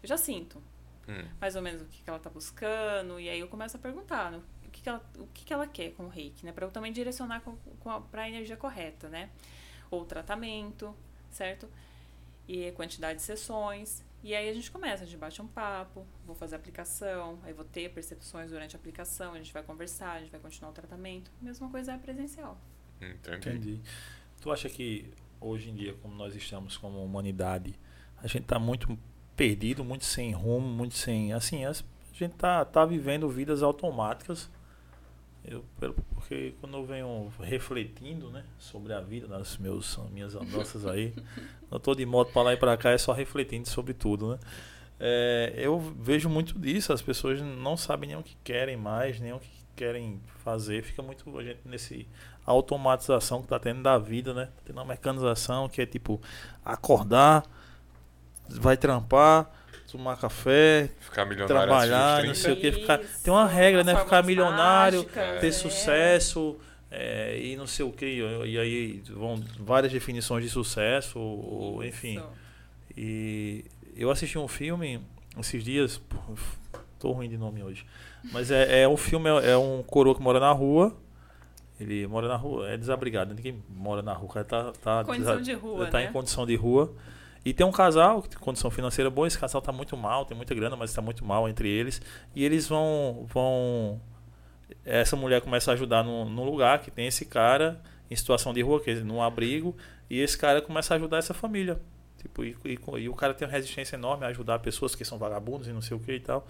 eu já sinto hum. mais ou menos o que, ela tá buscando, e aí eu começo a perguntar né, que, ela, o que, que ela quer com o reiki, né? Para eu também direcionar com, com a, pra energia correta, né? Ou tratamento, certo? E quantidade de sessões. E aí a gente começa, a gente bate um papo, vou fazer a aplicação, aí vou ter percepções durante a aplicação, a gente vai conversar, a gente vai continuar o tratamento. Mesma coisa é presencial. Entendi. Entendi. Tu acha que hoje em dia, como nós estamos como humanidade, a gente está muito perdido, muito sem rumo, muito sem. Assim, a gente tá, tá vivendo vidas automáticas. Eu, porque quando eu venho refletindo né, sobre a vida das meus, minhas andanças aí, eu tô de moto para lá e para cá, é só refletindo sobre tudo. Né? É, eu vejo muito disso, as pessoas não sabem nem o que querem mais, nem o que querem fazer. Fica muito a gente nesse automatização que está tendo da vida, né? Tá tendo uma mecanização que é tipo acordar, vai trampar, tomar café, ficar trabalhar, não sei o que. Ficar... Tem uma regra, né? Ficar milionário, mágica, ter é. sucesso. É, e não sei o que, e aí vão várias definições de sucesso, ou, enfim. E eu assisti um filme esses dias, tô ruim de nome hoje, mas é, é um filme, é, é um coroa que mora na rua, ele mora na rua, é desabrigado, ninguém mora na rua, o cara tá, tá, condição de rua, tá né? em condição de rua. E tem um casal que tem condição financeira boa, esse casal está muito mal, tem muita grana, mas está muito mal entre eles. E eles vão. vão essa mulher começa a ajudar no, no lugar que tem esse cara em situação de rua, que num abrigo, e esse cara começa a ajudar essa família. Tipo, e, e, e, o cara tem uma resistência enorme a ajudar pessoas que são vagabundos e não sei o que e tal.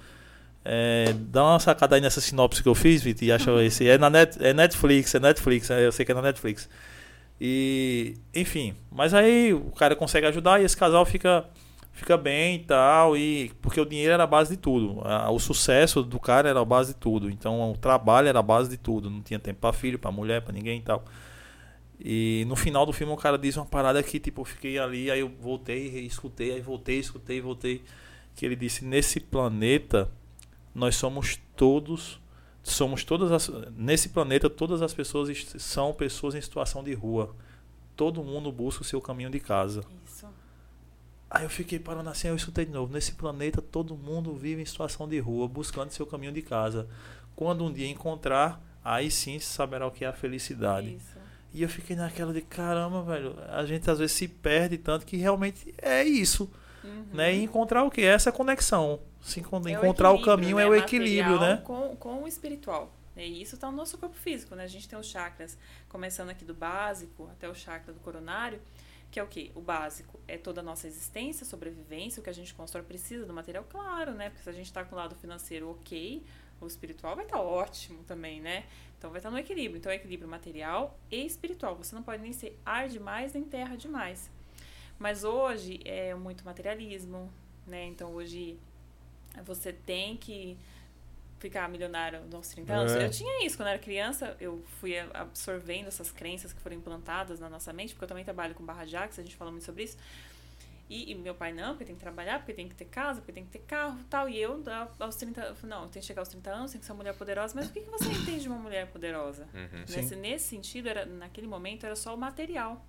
É, dá uma sacada aí nessa sinopse que eu fiz, Vitor, e acha esse. É na net, é Netflix, é Netflix, é, eu sei que é na Netflix. E, enfim, mas aí o cara consegue ajudar e esse casal fica fica bem e tal, e porque o dinheiro era a base de tudo. O sucesso do cara era a base de tudo. Então o trabalho era a base de tudo. Não tinha tempo para filho, para mulher, para ninguém e tal. E no final do filme o cara diz uma parada que tipo, eu fiquei ali, aí eu voltei, escutei, aí voltei, escutei, voltei, que ele disse: "Nesse planeta nós somos todos somos todas as, nesse planeta todas as pessoas são pessoas em situação de rua. Todo mundo busca o seu caminho de casa. Isso. Aí eu fiquei parando assim, eu escutei de novo. Nesse planeta todo mundo vive em situação de rua, buscando seu caminho de casa. Quando um dia encontrar, aí sim se saberá o que é a felicidade. Isso. E eu fiquei naquela de caramba, velho. A gente às vezes se perde tanto que realmente é isso. Uhum. Né? E encontrar o que? Essa conexão. Se é encontrar o, o caminho né? é o equilíbrio, né? Com, com o espiritual. E isso está no nosso corpo físico, né? A gente tem os chakras, começando aqui do básico até o chakra do coronário, que é o quê? O básico é toda a nossa existência, sobrevivência, o que a gente constrói precisa do material, claro, né? Porque se a gente está com o lado financeiro ok, o espiritual vai estar tá ótimo também, né? Então vai estar tá no equilíbrio. Então é equilíbrio material e espiritual. Você não pode nem ser ar demais nem terra demais. Mas hoje é muito materialismo, né? Então hoje você tem que ficar milionário nos 30 anos. É. Eu tinha isso quando eu era criança, eu fui absorvendo essas crenças que foram implantadas na nossa mente, porque eu também trabalho com barra Jax, a gente fala muito sobre isso. E, e, meu pai não, porque tem que trabalhar, porque tem que ter casa, porque tem que ter carro tal. E eu, aos 30 eu falei, não, tenho que chegar aos 30 anos, tem que ser uma mulher poderosa. Mas o que, que você entende de uma mulher poderosa? Uhum. Nesse, nesse sentido, era, naquele momento, era só o material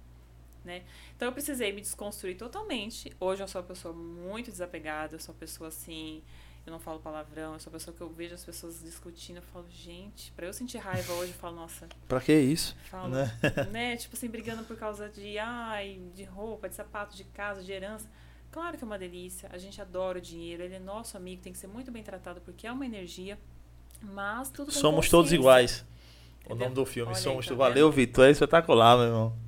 né? Então eu precisei me desconstruir totalmente. Hoje eu sou uma pessoa muito desapegada, eu sou uma pessoa assim, eu não falo palavrão, eu sou uma pessoa que eu vejo as pessoas discutindo, eu falo, gente, para eu sentir raiva hoje, eu falo, nossa. Pra que isso? Falo, né? né? Tipo assim, brigando por causa de, ai, de roupa, de sapato, de casa, de herança. Claro que é uma delícia, a gente adora o dinheiro, ele é nosso amigo, tem que ser muito bem tratado porque é uma energia, mas tudo Somos todos iguais. Entendeu? O nome do filme, Olha Somos aí, tá Valeu, Vitor, é espetacular, meu irmão.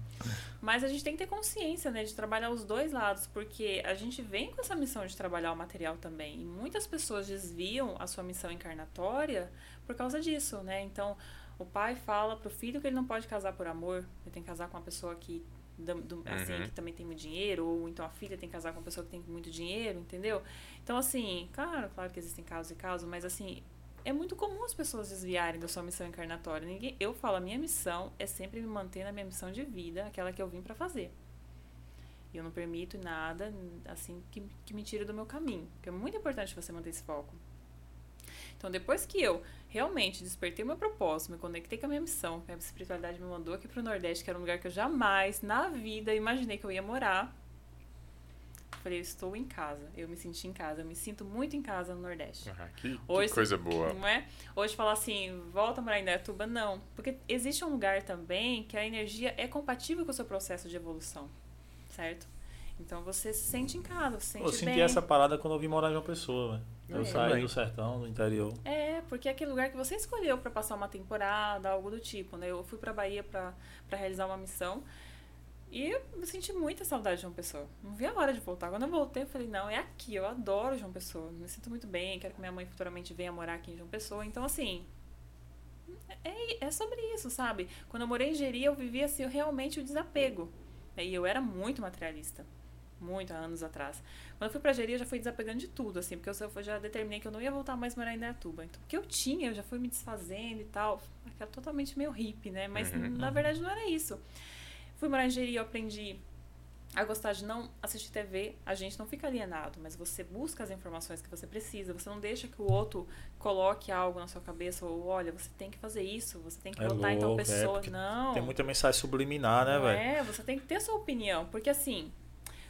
Mas a gente tem que ter consciência, né, de trabalhar os dois lados, porque a gente vem com essa missão de trabalhar o material também. E muitas pessoas desviam a sua missão encarnatória por causa disso, né? Então, o pai fala pro filho que ele não pode casar por amor, ele tem que casar com uma pessoa que assim, uhum. que também tem muito dinheiro, ou então a filha tem que casar com uma pessoa que tem muito dinheiro, entendeu? Então, assim, claro, claro que existem casos e casos, mas assim, é muito comum as pessoas desviarem da sua missão encarnatória. Ninguém, eu falo, a minha missão é sempre me manter na minha missão de vida, aquela que eu vim para fazer. E eu não permito nada assim que, que me tire do meu caminho. Porque é muito importante você manter esse foco. Então, depois que eu realmente despertei o meu propósito, me conectei com a minha missão, a espiritualidade me mandou aqui pro Nordeste, que era um lugar que eu jamais na vida imaginei que eu ia morar. Falei, eu estou em casa. Eu me senti em casa. Eu me sinto muito em casa no Nordeste. Ah, que, Hoje, que coisa boa. Não é? Hoje falar assim, volta a morar em Dayatuba, não. Porque existe um lugar também que a energia é compatível com o seu processo de evolução. Certo? Então você se sente em casa, você se sente Eu senti bem. essa parada quando eu vim morar em uma pessoa, velho. Eu é. saí do sertão, do interior. É, porque é aquele lugar que você escolheu para passar uma temporada, algo do tipo, né? Eu fui pra Bahia para realizar uma missão e eu senti muita saudade de João Pessoa. Não vi a hora de voltar. Quando eu voltei, eu falei, não, é aqui, eu adoro João Pessoa. Me sinto muito bem, quero que minha mãe futuramente venha morar aqui em João Pessoa. Então, assim, é, é sobre isso, sabe? Quando eu morei em Jeri, eu vivia assim, realmente o desapego. E eu era muito materialista muito há anos atrás. Quando eu fui pra Jeri, eu já fui desapegando de tudo, assim, porque eu já determinei que eu não ia voltar mais a morar em Indaiatuba. Então, o que eu tinha, eu já fui me desfazendo e tal. Aquela totalmente meio hippie, né? Mas uhum. na verdade não era isso. Fui morar em Jeri, eu aprendi a gostar de não assistir TV, a gente não fica alienado, mas você busca as informações que você precisa, você não deixa que o outro coloque algo na sua cabeça, ou olha, você tem que fazer isso, você tem que é votar em tal é, pessoa. É, não. Tem muita mensagem subliminar, né, velho? É, você tem que ter sua opinião, porque assim,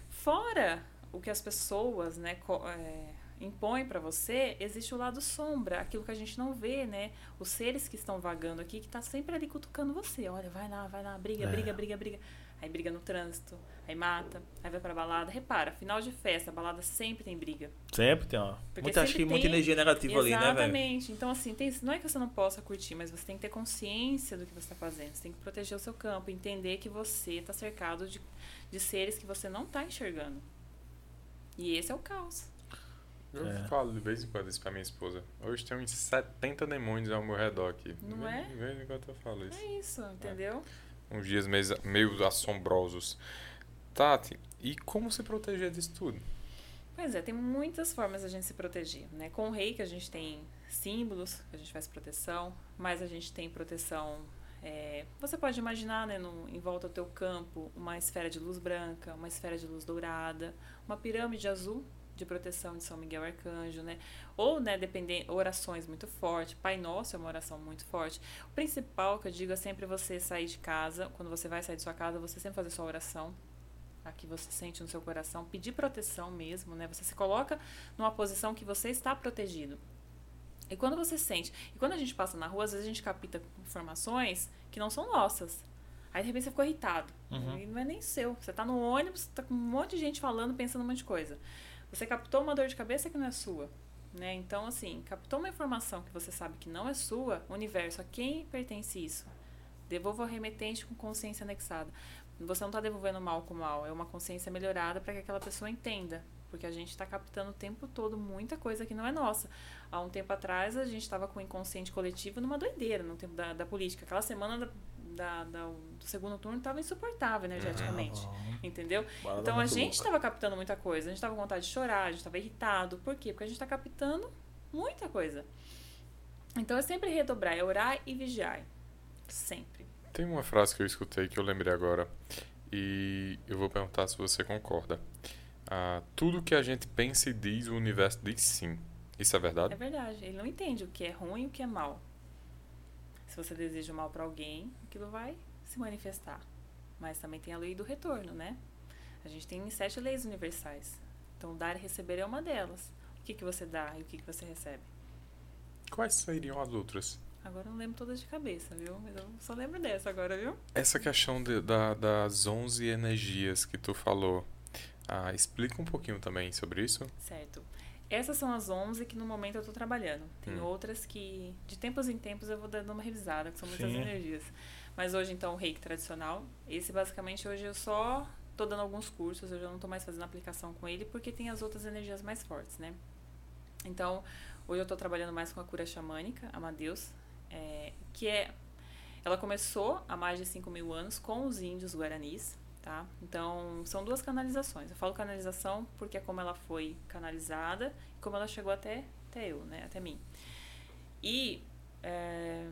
fora o que as pessoas, né, é, impõem para você, existe o lado sombra, aquilo que a gente não vê, né? Os seres que estão vagando aqui, que tá sempre ali cutucando você. Olha, vai lá, vai lá, briga, é. briga, briga, briga. Aí briga no trânsito, aí mata, aí vai pra balada. Repara, final de festa, balada sempre tem briga. Sempre tem, ó. muita, acho que tem... muita energia negativa Exatamente. ali, né, Exatamente. Então, assim, tem... não é que você não possa curtir, mas você tem que ter consciência do que você está fazendo. Você tem que proteger o seu campo, entender que você está cercado de de seres que você não está enxergando. E esse é o caos. Eu é. falo de vez em quando isso pra minha esposa. Hoje tem uns 70 demônios ao meu redor aqui. Não de é? De vez em quando eu falo isso. É isso, entendeu? É. Uns dias meio, meio assombrosos. Tati, e como se proteger disso tudo? Pois é, tem muitas formas a gente se proteger, né? Com o rei que a gente tem símbolos, que a gente faz proteção, mas a gente tem proteção é, você pode imaginar, né, no, em volta do teu campo, uma esfera de luz branca, uma esfera de luz dourada, uma pirâmide azul de proteção de São Miguel Arcanjo, né? Ou, né, dependendo, orações muito fortes. Pai Nosso é uma oração muito forte. O principal que eu digo é sempre você sair de casa, quando você vai sair de sua casa, você sempre fazer sua oração, a que você sente no seu coração, pedir proteção mesmo, né? Você se coloca numa posição que você está protegido. E quando você sente, e quando a gente passa na rua, às vezes a gente capta informações que não são nossas. Aí de repente você ficou irritado. Uhum. E não é nem seu. Você tá no ônibus, tá com um monte de gente falando, pensando um monte de coisa. Você captou uma dor de cabeça que não é sua. Né? Então, assim, captou uma informação que você sabe que não é sua, universo, a quem pertence isso? Devolva o remetente com consciência anexada. Você não está devolvendo mal com mal, é uma consciência melhorada para que aquela pessoa entenda. Porque a gente está captando o tempo todo muita coisa que não é nossa. Há um tempo atrás a gente estava com o inconsciente coletivo numa doideira no tempo da, da política. Aquela semana da, da, da, do segundo turno estava insuportável energeticamente. Uhum. Entendeu? então a gente estava captando muita coisa. A gente estava com vontade de chorar, a gente estava irritado. Por quê? Porque a gente está captando muita coisa. Então é sempre redobrar, é orar e vigiar. Sempre. Tem uma frase que eu escutei que eu lembrei agora. E eu vou perguntar se você concorda. Ah, tudo que a gente pensa e diz, o universo diz sim. Isso é verdade? É verdade. Ele não entende o que é ruim e o que é mal. Se você deseja mal para alguém, aquilo vai se manifestar. Mas também tem a lei do retorno, né? A gente tem sete leis universais. Então, dar e receber é uma delas. O que, que você dá e o que, que você recebe? Quais seriam as outras? Agora eu não lembro todas de cabeça, viu? Mas eu só lembro dessa agora, viu? Essa questão de, da, das 11 energias que tu falou, ah, explica um pouquinho também sobre isso. Certo. Essas são as 11 que no momento eu estou trabalhando. Tem hum. outras que, de tempos em tempos, eu vou dando uma revisada, que são muitas Sim. energias. Mas hoje, então, o reiki tradicional. Esse, basicamente, hoje eu só estou dando alguns cursos, eu já não estou mais fazendo aplicação com ele, porque tem as outras energias mais fortes, né? Então, hoje eu estou trabalhando mais com a cura xamânica, Amadeus, é, que é. Ela começou há mais de 5 mil anos com os índios guaranis, tá? Então, são duas canalizações. Eu falo canalização porque é como ela foi canalizada e como ela chegou até, até eu, né? Até mim. E é,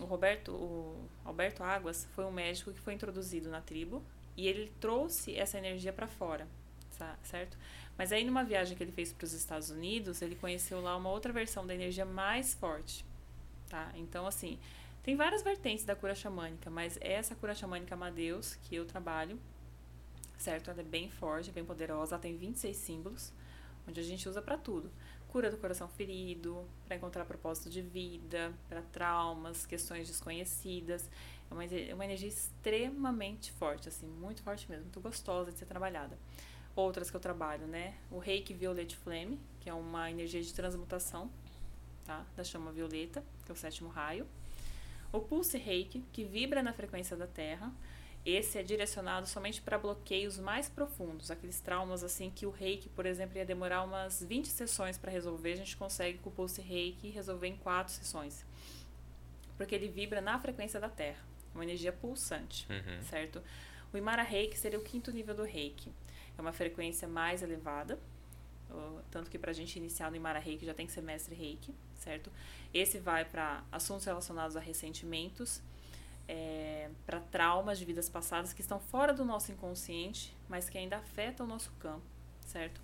o Roberto, o Alberto Águas foi um médico que foi introduzido na tribo e ele trouxe essa energia para fora, certo? Mas aí numa viagem que ele fez para os Estados Unidos, ele conheceu lá uma outra versão da energia mais forte, tá? Então assim, tem várias vertentes da cura xamânica, mas essa cura xamânica Amadeus que eu trabalho, certo? Ela é bem forte, bem poderosa, ela tem 26 símbolos, onde a gente usa para tudo cura do coração ferido, para encontrar propósito de vida, para traumas, questões desconhecidas. É uma, é uma energia extremamente forte, assim, muito forte mesmo, muito gostosa de ser trabalhada. Outras que eu trabalho, né? O Reiki Violet Flame, que é uma energia de transmutação, tá? Da chama violeta, que é o sétimo raio. O Pulse Reiki, que vibra na frequência da Terra. Esse é direcionado somente para bloqueios mais profundos, aqueles traumas assim que o reiki, por exemplo, ia demorar umas 20 sessões para resolver, a gente consegue com o pulse reiki resolver em quatro sessões. Porque ele vibra na frequência da Terra, uma energia pulsante, uhum. certo? O Imara Reiki seria o quinto nível do reiki. É uma frequência mais elevada, tanto que para a gente iniciar no Imara Reiki já tem que ser mestre Reiki, certo? Esse vai para assuntos relacionados a ressentimentos, é, para traumas de vidas passadas que estão fora do nosso inconsciente, mas que ainda afetam o nosso campo, certo?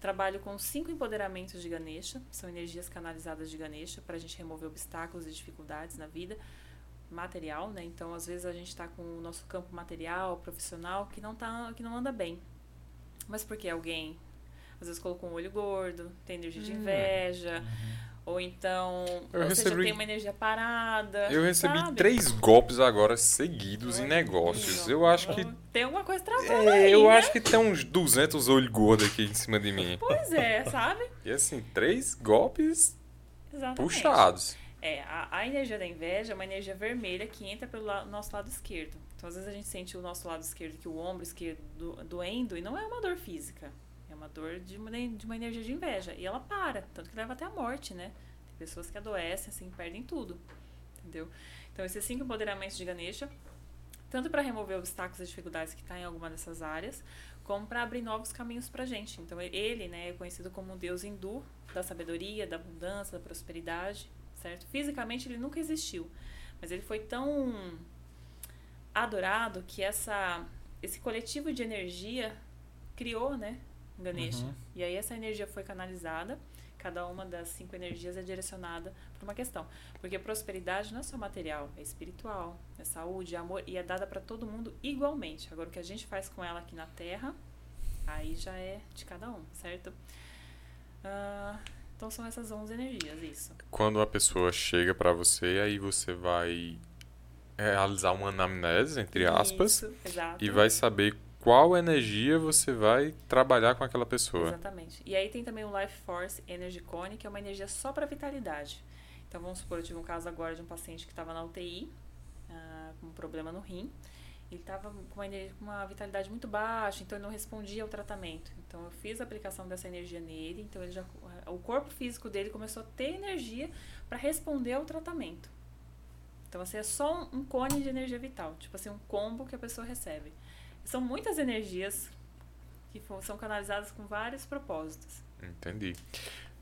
Trabalho com cinco empoderamentos de Ganesha, são energias canalizadas de Ganesha para a gente remover obstáculos e dificuldades na vida material, né? Então, às vezes a gente está com o nosso campo material, profissional, que não tá, que não anda bem. Mas porque alguém às vezes colocou um olho gordo, tem energia de hum. inveja, uhum. Ou então eu você recebi... já tem uma energia parada. Eu recebi sabe? três golpes agora seguidos em negócios. Eu acho que. Tem alguma coisa travada. É, aí, eu né? acho que tem uns 200 olhos gordos aqui em cima de mim. Pois é, sabe? e assim, três golpes Exatamente. puxados. É, a, a, energia da inveja é uma energia vermelha que entra pelo la nosso lado esquerdo. Então, às vezes, a gente sente o nosso lado esquerdo, que o ombro esquerdo do, doendo, e não é uma dor física. Uma dor de uma, de uma energia de inveja. E ela para, tanto que leva até a morte, né? Tem pessoas que adoecem, assim, perdem tudo. Entendeu? Então, esses cinco empoderamentos de Ganesha, tanto para remover obstáculos e dificuldades que está em alguma dessas áreas, como para abrir novos caminhos para gente. Então, ele né, é conhecido como um deus hindu da sabedoria, da abundância, da prosperidade, certo? Fisicamente, ele nunca existiu, mas ele foi tão adorado que essa, esse coletivo de energia criou, né, Ganesha. Uhum. E aí essa energia foi canalizada. Cada uma das cinco energias é direcionada para uma questão. Porque prosperidade não é só material, é espiritual, é saúde, é amor e é dada para todo mundo igualmente. Agora, o que a gente faz com ela aqui na Terra, aí já é de cada um, certo? Uh, então são essas 11 energias, isso. Quando a pessoa chega para você, aí você vai realizar uma anamnese, entre aspas, isso, e vai saber qual energia você vai trabalhar com aquela pessoa. Exatamente. E aí tem também o Life Force Energy Cone, que é uma energia só para vitalidade. Então vamos supor, eu tive um caso agora de um paciente que estava na UTI, ah, com um problema no rim. Ele estava com uma, uma, vitalidade muito baixa, então ele não respondia ao tratamento. Então eu fiz a aplicação dessa energia nele, então ele já, o corpo físico dele começou a ter energia para responder ao tratamento. Então assim, é só um cone de energia vital, tipo assim, um combo que a pessoa recebe. São muitas energias que são canalizadas com vários propósitos. Entendi.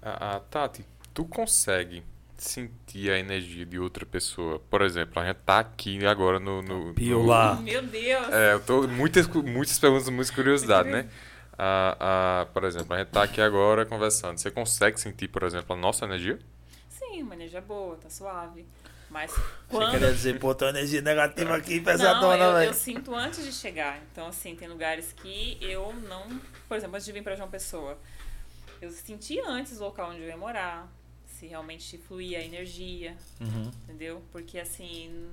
A, a Tati, tu consegue sentir a energia de outra pessoa. Por exemplo, a gente tá aqui agora no. no, Piola. No... Meu Deus! É, eu tô. Muitas, muitas perguntas, muitas curiosidades, né? A, a, por exemplo, a gente tá aqui agora conversando. Você consegue sentir, por exemplo, a nossa energia? Sim, uma energia boa, tá suave. Mas quando... Você quer dizer, pô, tem energia negativa aqui pesadona, velho. Eu, eu sinto antes de chegar. Então, assim, tem lugares que eu não... Por exemplo, antes de vir pra João Pessoa, eu senti antes o local onde eu ia morar, se realmente fluía a energia, uhum. entendeu? Porque, assim,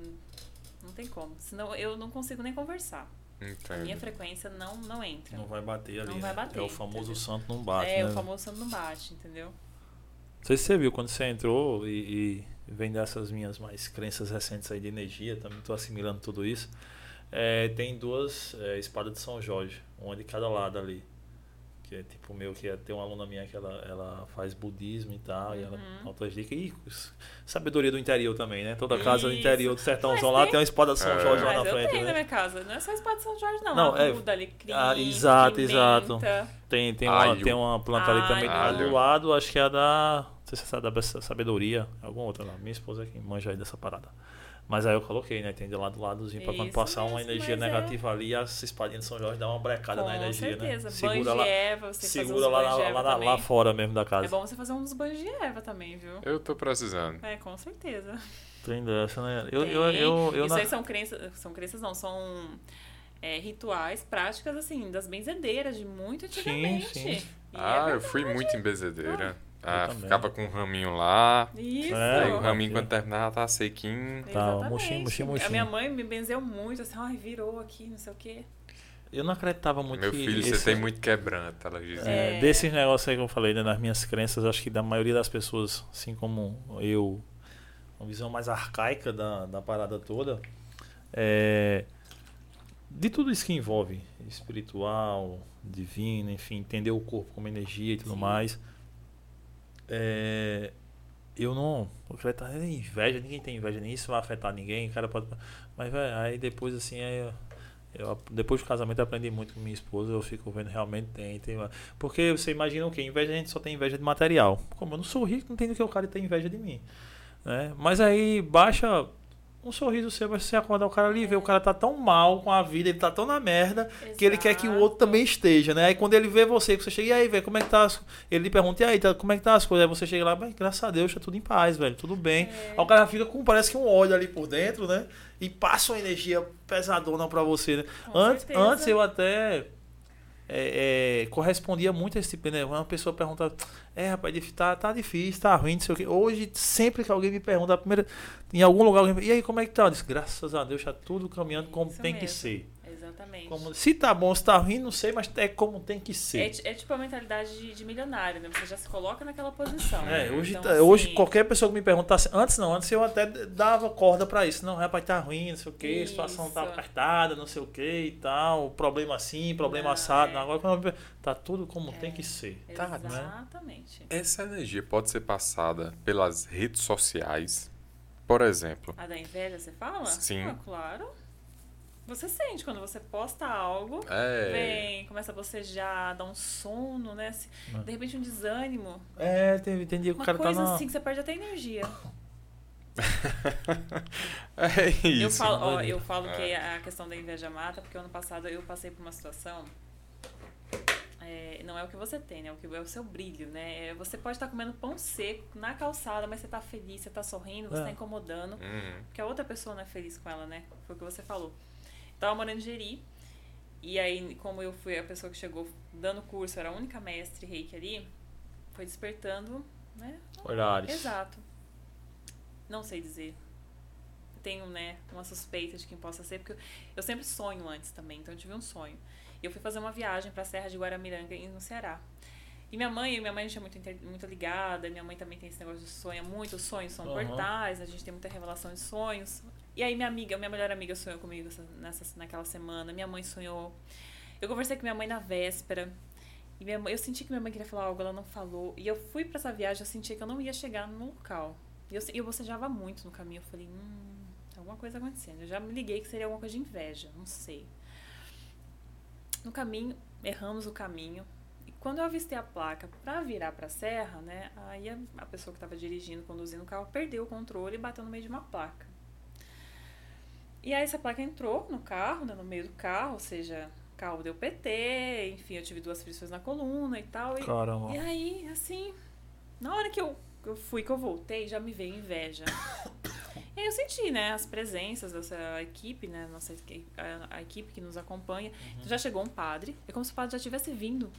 não tem como. Senão eu não consigo nem conversar. Entendo. A minha frequência não, não entra. Não vai bater ali. Não vai né? bater. É o famoso entendeu? santo não bate. É, né? o famoso santo não bate, entendeu? Não sei se você viu quando você entrou e, e vem dessas minhas mais crenças recentes aí de energia, também estou assimilando tudo isso. É, tem duas é, espadas de São Jorge, uma de cada lado ali. Que é tipo meu, que é, tem uma aluna minha que ela, ela faz budismo e tal, uhum. e ela uhum. outras dicas. E sabedoria do interior também, né? Toda casa Isso. do interior do sertãozão lá tem uma espada de São é. Jorge lá na eu frente. Tenho né? na minha casa, não é só espada de São Jorge, não. não é, alecrim, ah, exato, pimenta. exato. Tem, tem, uma, tem uma planta ali também do lado, acho que é a da sei se é da sabedoria, alguma outra lá. Minha esposa é quem manja aí dessa parada. Mas aí eu coloquei, né? Tem de lado ladozinho pra quando Isso passar uma mesmo, energia mas é- negativa ali, as espadinhas de São Jorge dão uma brecada na Com energia, certeza. né? Segura lá, de erva, você segura fazer uns lá, lá, lá, lá fora mesmo da casa. É bom você fazer uns banhos de erva também, viu? Eu tô precisando. É, com certeza. Tem dessa, né? Eu, Tem. eu, eu, eu Isso na- aí são crenças, são crenças não, são é, rituais, práticas assim, das benzedeiras de muito antigamente. sim. E Ah, é eu fui muito em bezedeira. Ah, também. ficava com um raminho lá. Isso. É, Aí o raminho, quando terminava, tava sequinho. Tá, Exatamente. murchinho, murchinho, murchinho. A minha mãe me benzeu muito, assim, ai, virou aqui, não sei o quê. eu não acreditava muito Meu que filho, esse- você tem muito quebranto, ela dizia. É, É. Desses negócios aí que eu falei, né, nas minhas crenças, acho que da maioria das pessoas, assim como eu, uma visão mais arcaica da, da parada toda, é, de tudo isso que envolve espiritual, divino, enfim, entender o corpo como energia e tudo Sim. mais, é, eu não eu acredito em inveja, ninguém tem inveja nem isso vai afetar ninguém, o cara pode, mas aí depois assim, aí eu, eu, depois do casamento aprendi muito com minha esposa, eu fico vendo realmente tem, tem porque você imagina o quê? Inveja a gente só tem inveja de material. Como eu não sou rico, não tem do que o cara ter inveja de mim. Né? Mas aí baixa um sorriso seu, você acordar o cara ali e ver o cara tá tão mal com a vida, ele tá tão na merda, que ele quer que o outro Exato. também esteja, né? Aí quando ele vê você, que você chega, e aí, velho, como é que tá as... Ele lhe pergunta, e aí, tá, como é que tá as coisas? Aí você chega lá, mas graças a Deus, tá tudo em paz, velho, tudo bem. É. Aí o cara fica com, parece que um óleo ali por dentro, né? E passa uma energia pesadona pra você, né? Com Antes, certeza. antes eu até é, é, correspondia muito a esse tipo, né? Uma pessoa pergunta, é, rapaz, tá, tá difícil, tá ruim, não sei o quê. Hoje, sempre que alguém me pergunta, primeira, em algum lugar, alguém, e aí, como é que tá? Eu disse, graças a Deus, tá tudo caminhando como Isso tem que mesmo. ser. Exatamente. Como- se tá bom, se tá ruim, não sei, mas é como tem que É, ser. ti- é tipo a mentalidade de, de milionário, né? Você já se coloca naquela posição. É, hoje, Então, tá- assim, hoje qualquer pessoa que me perguntasse, antes não, antes eu até dava corda pra isso. Não, rapaz, tá ruim, não sei o que, a situação tá apertada, não sei o que e tal, problema assim, problema Não, assado. é. Não, agora tá tudo como tem que ser. Tá, né? Exatamente. Essa energia pode ser passada pelas redes sociais. Por exemplo, A da inveja, você fala? Sim. Ah, claro. Você sente quando você posta algo, é. vem, começa a bocejar, dá um sono, né? Se- É. De repente um desânimo. É, tem, tem dia que Uma o cara tá coisa na. assim que você perde até energia. É isso. eu falo, ó, eu falo É. que a questão da inveja mata, porque ano passado eu passei por uma situação. é, não é o que você tem, né? O que é o seu brilho, né? É, Você pode estar comendo pão seco na calçada, mas você tá feliz, você tá sorrindo, você É. tá incomodando. Uhum. Porque a outra pessoa não é feliz com ela, né? Foi o que você falou. Tava morando em Jeri. E aí, como eu fui a pessoa que chegou dando curso, era a única mestre reiki ali, foi despertando, né? Olhares. Exato. Não sei dizer. Tenho, né, uma suspeita de quem possa ser, porque eu, eu sempre sonho antes também, então eu tive um sonho. E eu fui fazer uma viagem para a Serra de Guaramiranga, no Ceará. E minha mãe, minha mãe a gente é muito, muito ligada, minha mãe também tem esse negócio de sonha muito, os sonhos são Aham. portais, a gente tem muita revelação de sonhos. E aí minha amiga, minha melhor amiga sonhou comigo essa, nessa, naquela semana, minha mãe sonhou. Eu conversei com minha mãe na véspera, e minha mãe, eu senti que minha mãe queria falar algo, ela não falou. E eu fui pra essa viagem, eu senti que eu não ia chegar no local. E eu, eu bocejava muito no caminho. Eu falei, hum, alguma coisa acontecendo. Eu já me liguei que seria alguma coisa de inveja, não sei. No caminho, erramos o caminho. E quando eu avistei a placa pra virar pra serra, né? Aí a, a pessoa que tava dirigindo, conduzindo o carro, perdeu o controle e bateu no meio de uma placa. E aí essa placa entrou no carro, né, no meio do carro, ou seja, o carro deu PT, enfim, eu tive duas fricções na coluna e tal. E, Caramba. e aí, assim, na hora que eu, eu fui, que eu voltei, já me veio inveja. e aí eu senti, né, as presenças dessa equipe, né, nossa, a, a equipe que nos acompanha. Então já chegou um padre, é como se o padre já tivesse vindo.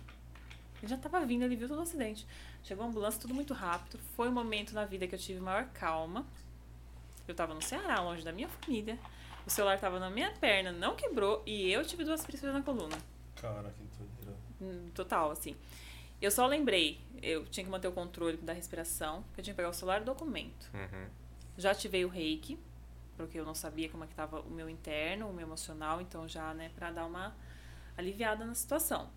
Ele já tava vindo, ele viu todo o acidente. Chegou a ambulância, tudo muito rápido. Foi um momento na vida que eu tive maior calma. Eu tava no Ceará, longe da minha família. O celular tava na minha perna, não quebrou, e eu tive duas fricções na coluna. Cara, que doideira. Hum, Total, assim. Eu só lembrei, eu tinha que manter o controle da respiração, que eu tinha que pegar o celular e o documento. Uhum. Já ativei o reiki, porque eu não sabia como é que tava o meu interno, o meu emocional, então já, né, pra dar uma aliviada na situação.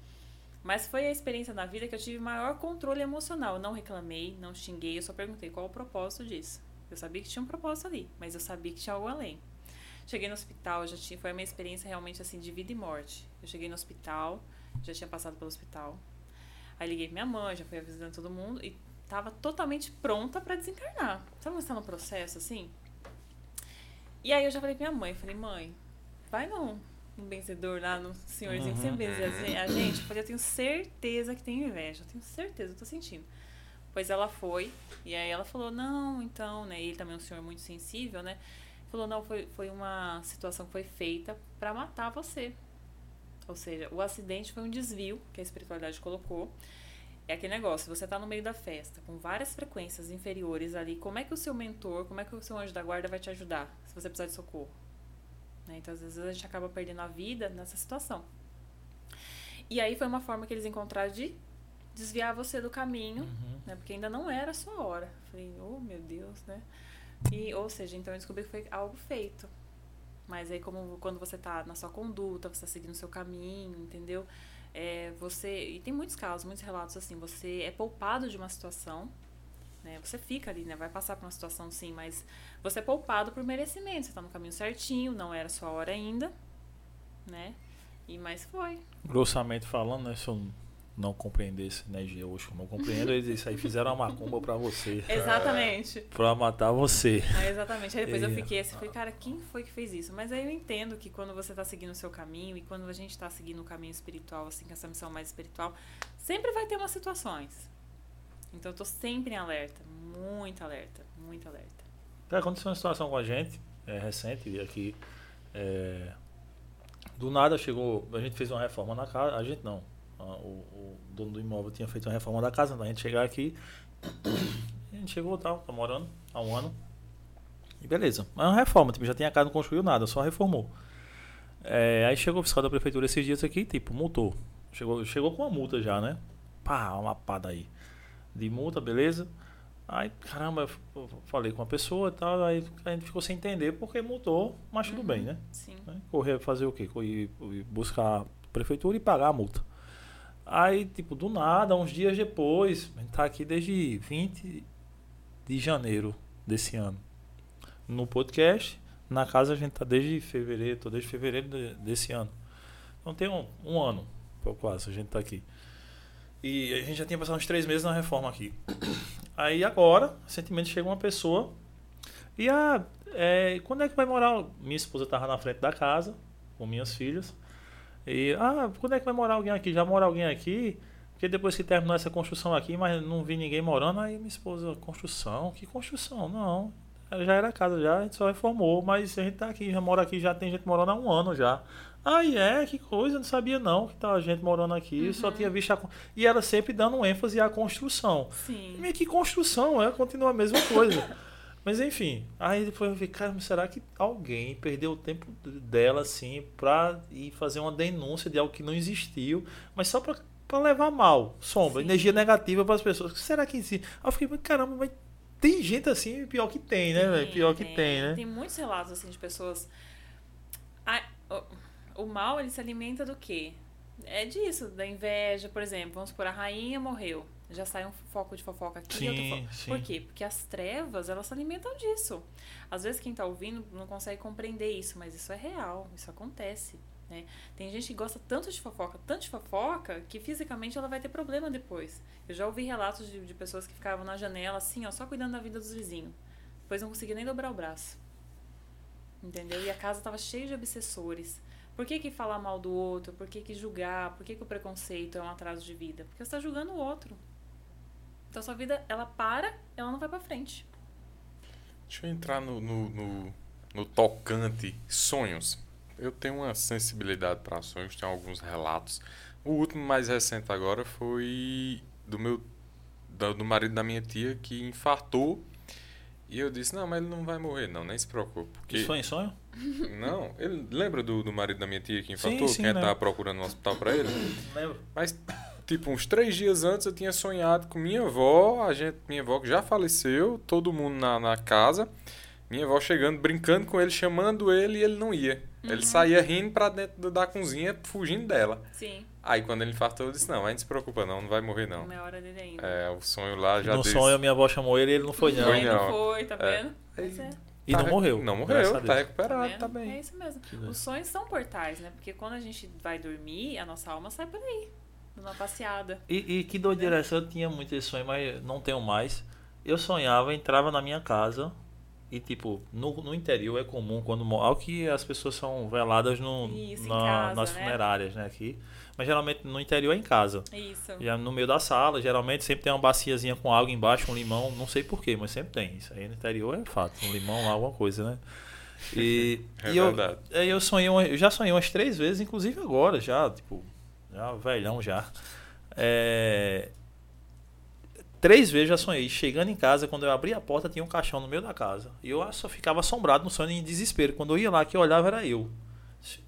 Mas foi a experiência na vida que eu tive maior controle emocional. Eu não reclamei, não xinguei, eu só perguntei qual o propósito disso. Eu sabia que tinha um propósito ali, mas eu sabia que tinha algo além. Cheguei no hospital, já tinha, foi a minha experiência realmente assim de vida e morte. Eu cheguei no hospital, já tinha passado pelo hospital. Aí liguei pra minha mãe, já fui avisando todo mundo e tava totalmente pronta para desencarnar. Sabe quando você tá no processo, assim? E aí eu já falei pra minha mãe, falei, mãe, vai no, no benzedor lá, no senhorzinho que sempre benze a gente. Eu falei, eu tenho certeza que tem inveja, eu tenho certeza, eu tô sentindo. Pois ela foi, e aí ela falou, não, então, né? Ele também é um senhor muito sensível, né? Falou, não, foi, foi uma situação que foi feita para matar você. Ou seja, o acidente foi um desvio que a espiritualidade colocou. É aquele negócio, você está no meio da festa, com várias frequências inferiores ali, como é que o seu mentor, como é que o seu anjo da guarda vai te ajudar se você precisar de socorro? Né? Então, às vezes, a gente acaba perdendo a vida nessa situação. E aí foi uma forma que eles encontraram de desviar você do caminho, uhum. né? Porque ainda não era a sua hora. Falei, oh meu Deus, né? E, ou seja, então eu descobri que foi algo feito. Mas aí, como quando você está na sua conduta, você está seguindo o seu caminho, entendeu? É, você. E tem muitos casos, muitos relatos assim, você é poupado de uma situação. Né? Você fica ali, né? Vai passar por uma situação sim, mas você é poupado por merecimento. Você está no caminho certinho, não era a sua hora ainda, né? E mais foi. Grossamente falando, né? São não compreendesse energia hoje, não compreendo, eles aí fizeram uma macumba para você. Exatamente. para matar você. Ah, exatamente. Aí depois e... eu fiquei assim, falei, cara, quem foi que fez isso? Mas aí eu entendo que quando você tá seguindo o seu caminho e quando a gente tá seguindo o caminho espiritual, assim, com essa missão mais espiritual, sempre vai ter umas situações. Então eu tô sempre em alerta, muito alerta, muito alerta. Aconteceu uma situação com a gente, é, recente, aqui, é, do nada chegou, a gente fez uma reforma na casa, a gente não, o, o, dono do imóvel tinha feito uma reforma da casa, então a gente chegar aqui, a gente chegou tal, tá morando há um ano. E beleza. Mas é uma reforma, tipo, já tinha a casa, não construiu nada, só reformou. É, aí chegou o fiscal da prefeitura esses dias aqui, tipo, multou. Chegou, chegou com uma multa já, né? Pá, uma lapada aí. De multa, beleza. Aí, caramba, eu falei com a pessoa e tal, aí a gente ficou sem entender porque multou, mas tudo uhum, bem, né? Sim. Correr fazer o quê? Correr buscar a prefeitura e pagar a multa. Aí, tipo, do nada, uns dias depois, a gente tá aqui desde 20 de janeiro desse ano. No podcast, na casa a gente tá desde fevereiro, tô desde fevereiro de, desse ano. Então tem um, um ano, quase, a gente tá aqui. E a gente já tinha passado uns três meses na reforma aqui. Aí agora, recentemente chega uma pessoa e ah, é, quando é que vai morar? Minha esposa tava na frente da casa com minhas filhas. E, ah, quando é que vai morar alguém aqui? Já mora alguém aqui? Porque depois que terminou essa construção aqui, mas não vi ninguém morando, aí minha esposa, construção? Que construção? Não. Já era casa, já, a gente só reformou, mas a gente tá aqui, já mora aqui, já tem gente morando há um ano já. Aí é, que coisa, não sabia não que tava gente morando aqui, uhum. só tinha visto a. E ela sempre dando ênfase à construção. Sim. E que construção, é? Continua a mesma coisa. Mas enfim, aí depois eu vi, cara, será que alguém perdeu o tempo dela assim pra ir fazer uma denúncia de algo que não existiu, mas só pra, pra levar mal, sombra, Sim. energia negativa para as pessoas? Será que sim? Aí eu fiquei, caramba, mas tem gente assim, pior que tem, né, velho? Pior que tem, né? Tem muitos relatos assim de pessoas. Ah, o, o mal ele se alimenta do quê? É disso, da inveja, por exemplo. Vamos supor, a rainha morreu já sai um foco de fofoca aqui sim, outro foco. Sim. Por quê? Porque as trevas, elas se alimentam disso. Às vezes quem está ouvindo não consegue compreender isso, mas isso é real, isso acontece. Né? Tem gente que gosta tanto de fofoca, tanto de fofoca, que fisicamente ela vai ter problema depois. Eu já ouvi relatos de, de pessoas que ficavam na janela assim, ó, só cuidando da vida dos vizinhos. Depois não conseguia nem dobrar o braço. Entendeu? E a casa estava cheia de obsessores. Por que, que falar mal do outro? Por que, que julgar? Por que, que o preconceito é um atraso de vida? Porque você está julgando o outro. Então a sua vida, ela para, ela não vai para frente. Deixa eu entrar no, no, no, no tocante sonhos. Eu tenho uma sensibilidade para sonhos, tenho alguns relatos. O último mais recente agora foi do meu do, do marido da minha tia que infartou e eu disse, não, mas ele não vai morrer, não, nem se preocupe. Porque... Isso foi em sonho? Não, ele lembra do, do marido da minha tia que infartou? Sim, sim, Quem estava procurando um hospital para ele? Lembro. Mas tipo, uns três dias antes eu tinha sonhado com minha avó, a gente, minha avó que já faleceu, todo mundo na, na casa, minha avó chegando, brincando com ele, chamando ele e ele não ia. Uhum. Ele saía rindo pra dentro da cozinha, fugindo dela. Sim. Aí quando ele infartou, eu disse, não, a gente se preocupa não, não vai morrer não. Não é hora dele ainda. É, o sonho lá já No disse... sonho a minha avó chamou ele e ele não foi não. Foi não. não foi, tá é. vendo? É. Aí, e tá não morreu. Não morreu, tá recuperado, tá, tá bem. É isso mesmo. Os sonhos são portais, né? Porque quando a gente vai dormir, a nossa alma sai por aí. Numa passeada. E, e que doideira essa, eu tinha muito esse sonho, mas não tenho mais. Eu sonhava, entrava na minha casa e, tipo, no, no interior é comum quando ao que as pessoas são veladas no, Isso, na- casa, nas né? funerárias, né? Aqui. Mas geralmente no interior é em casa. Isso. Já no meio da sala, geralmente sempre tem uma baciazinha com água embaixo, um limão, não sei porquê, mas sempre tem. Isso aí no interior é fato, um limão lá, alguma coisa, né? E, É e eu, aí eu sonhei, eu já sonhei umas três vezes, inclusive agora, já, tipo, já velhão já. É, Três vezes já sonhei. Chegando em casa, quando eu abri a porta, tinha um caixão no meio da casa. E eu só ficava assombrado no sonho em desespero. Quando eu ia lá, que eu olhava, era eu.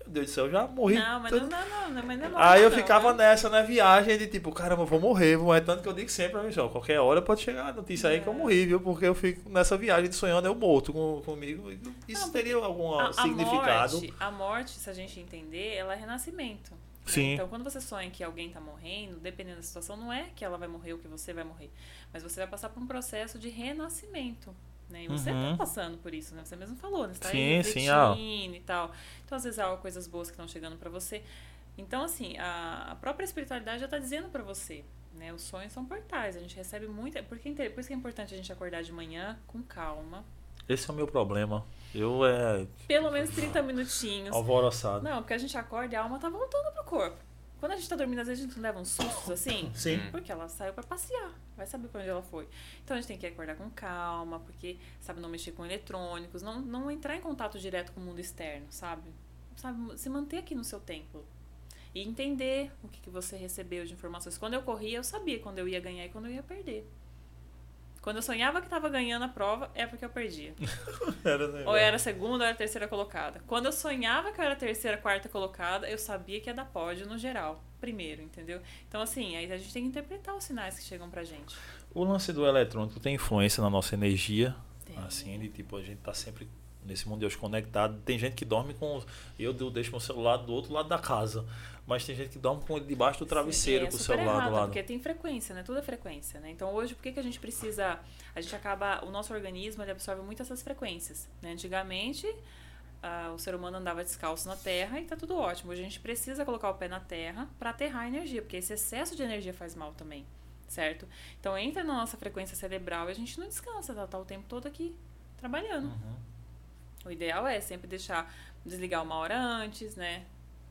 Meu Deus do céu, eu já morri. Não, mas todo- não, não, não, mas não é Aí eu não, ficava né? nessa, na viagem, de tipo, caramba, eu vou morrer, vou morrer. Tanto que eu digo sempre pra mim, ó, qualquer hora pode chegar a notícia aí que eu É. morri, viu? Porque eu fico nessa viagem de sonhando eu morto com, comigo. Isso Não, teria algum A, a significado? morte, a morte, se a gente entender, ela é renascimento. Né? Sim. Então, quando você sonha que alguém tá morrendo, dependendo da situação, não é que ela vai morrer ou que você vai morrer. Mas você vai passar por um processo de renascimento. Né? E você Uhum. tá passando por isso, né? Você mesmo falou, né? Você tá Sim, refletindo e tal. Então, às vezes, há coisas boas que estão chegando pra você. Então, assim, a, a própria espiritualidade já tá dizendo pra você. Né? Os sonhos são portais. A gente recebe muita. Porque, por isso que é importante a gente acordar de manhã com calma. Esse é o meu problema. Eu é Pelo menos 30 minutinhos. alvoroçado. Não, porque a gente acorda e a alma tá voltando pro corpo. Quando a gente tá dormindo, às vezes a gente leva uns sustos assim. Sim. Porque ela saiu pra passear. Vai saber pra onde ela foi. Então a gente tem que acordar com calma, porque, sabe, não mexer com eletrônicos, não, não entrar em contato direto com o mundo externo, sabe? Sabe, se manter aqui no seu templo. E entender o que, que você recebeu de informações. Quando eu corria, eu sabia quando eu ia ganhar e quando eu ia perder. Quando eu sonhava que tava ganhando a prova, é porque eu perdia. Era, né, Ou era a segunda ou era terceira colocada. Quando eu sonhava que eu era terceira, quarta colocada, eu sabia que ia dar pódio no geral. Primeiro, entendeu? Então, assim, aí a gente tem que interpretar os sinais que chegam pra gente. O lance do eletrônico tem influência na nossa energia. Tem. Assim, de tipo, a gente tá sempre nesse mundo de hoje conectado. Tem gente que dorme com. Eu deixo meu celular do outro lado da casa. Mas tem gente que dorme com ele debaixo do travesseiro É com o celular errado, do lado. Porque tem frequência, né? Tudo é frequência, né? Então hoje, por que, que a gente precisa. A gente acaba. O nosso organismo ele absorve muito essas frequências. Né? Antigamente. ah, o ser humano andava descalço na terra e tá tudo ótimo. Hoje a gente precisa colocar o pé na terra para aterrar a energia, porque esse excesso de energia faz mal também, certo? Então entra na nossa frequência cerebral e a gente não descansa, tá, tá o tempo todo aqui trabalhando. Uhum. O ideal é sempre deixar desligar uma hora antes, né?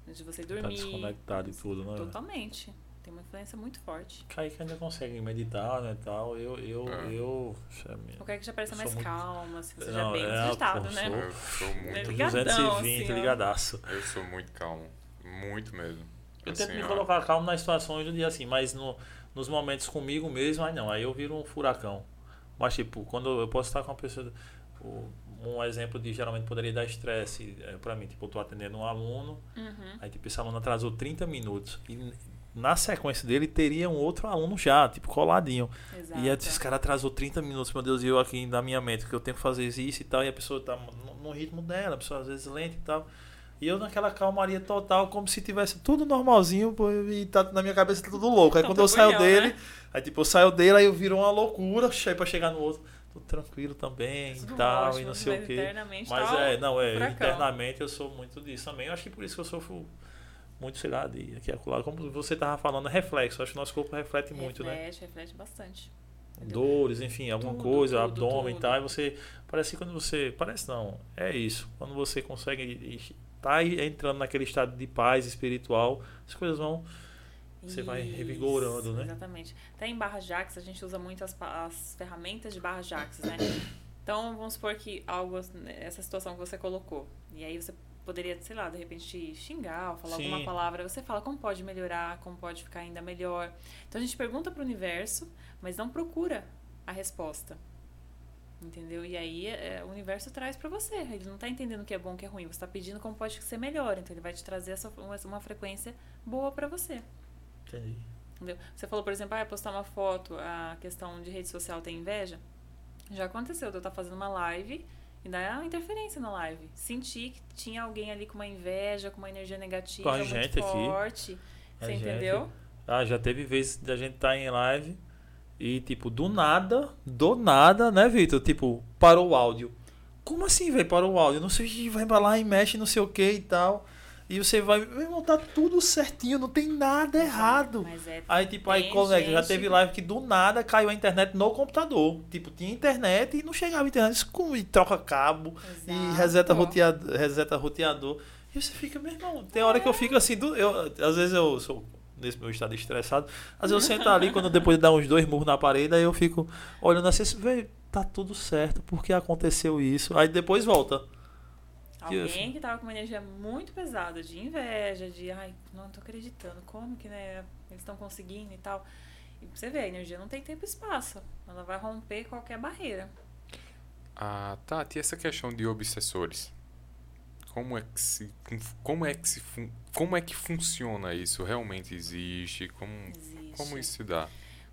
Antes de você Tá dormir. desconectado e tudo, né? Totalmente. Tem uma influência muito forte. Kaique ainda consegue meditar, né, tal. Eu, eu, É. eu... isso é Eu quero que já pareça Eu mais muito- calma, assim, seja Não, bem é, desagitado, pô, né? sou- Eu sou muito, É ligadão, 220, assim, ligadaço. eu sou muito calmo. Muito mesmo. Eu Assim, tento me ó, colocar calmo nas situações do dia assim, mas no, nos momentos comigo mesmo, aí não, aí eu viro um furacão. Mas tipo, quando eu posso estar com uma pessoa. o- Um exemplo de geralmente poderia dar estresse é, pra mim, tipo, eu tô atendendo um aluno, Uhum. aí tipo, esse aluno atrasou 30 minutos. E na sequência dele teria um outro aluno já, tipo, coladinho. Exato. E aí, esse cara atrasou 30 minutos, meu Deus, e eu aqui na minha mente, que eu tenho que fazer isso e tal, e a pessoa tá no, no ritmo dela, a pessoa às vezes lenta e tal. E eu naquela calmaria total, como se tivesse tudo normalzinho, e tá na minha cabeça tá tudo louco. Aí Então, quando eu saio dele, né? aí tipo, eu saio dele, aí eu viro uma loucura, pra chegar no outro, tudo tranquilo também Tudo e tal, ótimo, e não sei o quê. Mas tá é, não, é, furacão. internamente eu sou muito disso também. Eu acho que por isso que eu sofro muito, sei lá, de aqui acolá. Como você tava falando, é reflexo. Acho que o nosso corpo reflete muito, né? reflete, reflete bastante. Dores, enfim, alguma Tudo, coisa, tudo, abdômen e tal, e você parece que quando você, parece não, é isso. Quando você consegue estar entrando naquele estado de paz espiritual, as coisas vão Você vai revigorando, né? Exatamente. Até em barra Jax a gente usa muito as, as ferramentas de barra Jax, né? Então vamos supor que algo, essa situação que você colocou. E aí você poderia, sei lá, de repente xingar ou falar Sim. alguma palavra. Você fala como pode melhorar, como pode ficar ainda melhor. Então a gente pergunta pro universo, mas não procura a resposta. Entendeu? E aí é, o universo traz pra você. Ele não tá entendendo o que é bom o que é ruim. Você tá pedindo como pode ser melhor. Então ele vai te trazer essa, uma, uma frequência boa pra você. Entendi. Entendeu? Você falou, por exemplo, ah, postar uma foto, a questão de rede social tem inveja. Já aconteceu de eu estar fazendo uma live e dar uma interferência na live. Senti que tinha alguém ali com uma inveja, com uma energia negativa Com a muito gente aqui. forte. A Você gente- entendeu? Ah, já teve vezes da gente estar em live e, tipo, do nada, do nada, né, Vitor? Tipo, parou o áudio. Como assim, velho? Parou o áudio? Não sei, vai pra lá e mexe, não sei o que e tal. E você vai, meu irmão, tá tudo certinho, não tem nada errado. Mas é, Aí, tipo, aí, colega, já teve live que do nada caiu a internet no computador. Tipo, tinha internet e não chegava a internet. E troca cabo, e Exato. reseta roteador, reseta roteador. E você fica, meu irmão, tem hora que eu fico assim, eu, às vezes eu sou nesse meu estado estressado, às vezes eu sento ali, quando depois de dar uns dois murros na parede, aí eu fico olhando assim, velho, tá tudo certo, por que aconteceu isso? Aí depois volta. Alguém que tava com uma energia muito pesada, de inveja, de ai, não tô acreditando, como que né, eles estão conseguindo e tal. E você ver, a energia não tem tempo e espaço. Ela vai romper qualquer barreira. Ah, Tati, e essa questão de obsessores? Como é que se como é que se como é que funciona isso? Realmente existe? Como Existe. como isso se dá?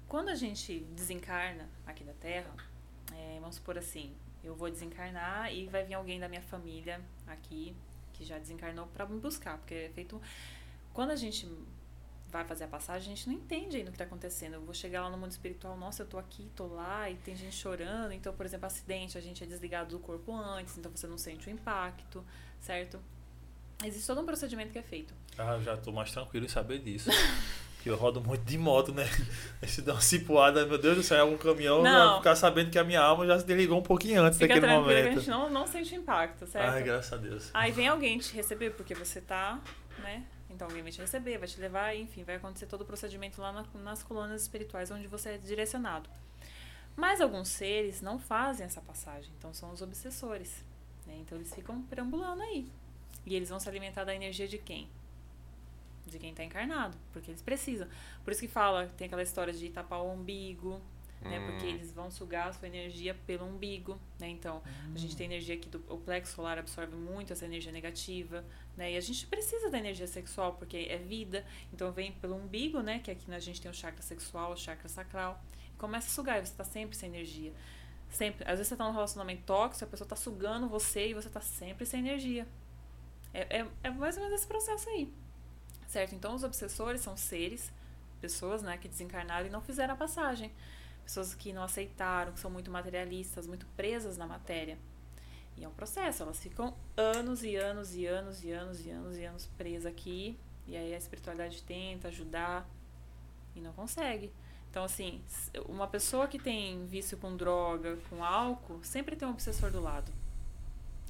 Quando a gente desencarna aqui da Terra, é, vamos supor assim, eu vou desencarnar e vai vir alguém da minha família aqui que já desencarnou pra me buscar, porque é feito quando a gente vai fazer a passagem, a gente não entende ainda o que tá acontecendo. Eu vou chegar lá no mundo espiritual, nossa, eu tô aqui, tô lá, e tem gente chorando. Então, por exemplo, acidente, a gente é desligado do corpo antes, então você não sente o impacto, certo? Existe todo um procedimento que é feito. Ah, já tô mais tranquilo em saber disso. que eu rodo muito de moto, né? Se dá uma cipuada, meu Deus do céu, é um caminhão, Não. vai ficar sabendo que a minha alma já se desligou um pouquinho antes Fica daquele tranquilo que a momento. gente não, não sente impacto, certo? Ai, graças a Deus. Aí vem alguém te receber porque você tá, né? Então alguém vai te receber, vai te levar, enfim, vai acontecer todo o procedimento lá na- nas colônias espirituais onde você é direcionado. Mas alguns seres não fazem essa passagem, então são os obsessores. né? Então eles ficam perambulando aí. E eles vão se alimentar da energia de quem? De quem tá encarnado, porque eles precisam. Por isso que fala, tem aquela história de tapar o umbigo, né? Porque Hum. eles vão sugar a sua energia pelo umbigo, né? Então, a gente tem energia aqui do o plexo solar absorve muito essa energia negativa, né? E a gente precisa da energia sexual porque é vida. Então vem pelo umbigo, né? Que aqui a gente tem o chakra sexual, o chakra sacral. E começa a sugar e você tá sempre sem energia. Sempre. Às vezes você tá num relacionamento tóxico, a pessoa tá sugando você e você tá sempre sem energia. É, é, é mais ou menos esse processo aí. Certo? Então os obsessores são seres, pessoas, né, que desencarnaram e não fizeram a passagem. Pessoas que não aceitaram, que são muito materialistas, muito presas na matéria. E é um processo, elas ficam anos e anos e anos e anos e anos e anos presas aqui. E aí a espiritualidade tenta ajudar e não consegue. Então, assim, uma pessoa que tem vício com droga, com álcool, sempre tem um obsessor do lado.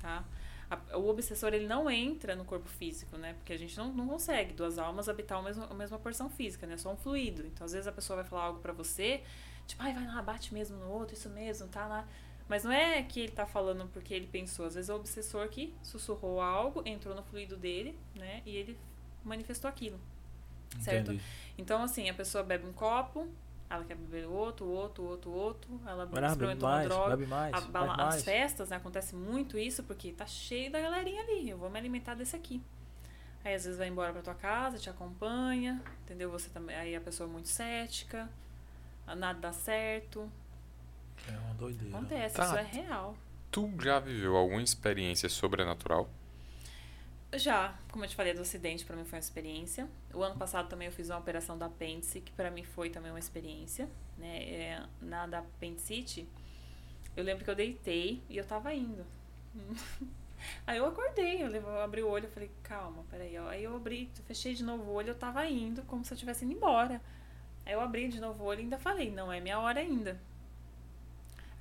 Tá? A- o obsessor ele não entra no corpo físico, né? Porque a gente não, não consegue duas almas habitar a mesma, a mesma porção física, né? Só um fluido. Então, às vezes a pessoa vai falar algo pra você, tipo, ai, vai lá, bate mesmo no outro, isso mesmo, tá lá. Mas não é que ele tá falando porque ele pensou. Às vezes é o obsessor que sussurrou algo, entrou no fluido dele, né? E ele manifestou aquilo. Certo? Entendi. Então, assim, a pessoa bebe um copo, ela quer beber outro, outro, outro, outro, ela Vai experimentou uma mais, droga. bebe mais, A bala- mais. as festas, né, acontece muito isso porque tá cheio da galerinha ali. Eu vou me alimentar desse aqui. Aí às vezes vai embora pra tua casa, te acompanha, entendeu? Você também, aí a pessoa é muito cética, nada dá certo. É uma doideira. Acontece, Tá. isso é real. Tu já viveu alguma experiência sobrenatural? Já, como eu te falei do acidente, pra mim foi uma experiência. O ano passado também eu fiz uma operação da apêndice, que pra mim foi também uma experiência, né? É, na da apendicite, eu lembro que eu deitei e eu tava indo. Aí eu acordei, eu, eu abri o olho, eu falei, calma, peraí. Aí eu abri, fechei de novo o olho, eu tava indo, como se eu estivesse indo embora. Aí eu abri de novo o olho e ainda falei, não é minha hora ainda.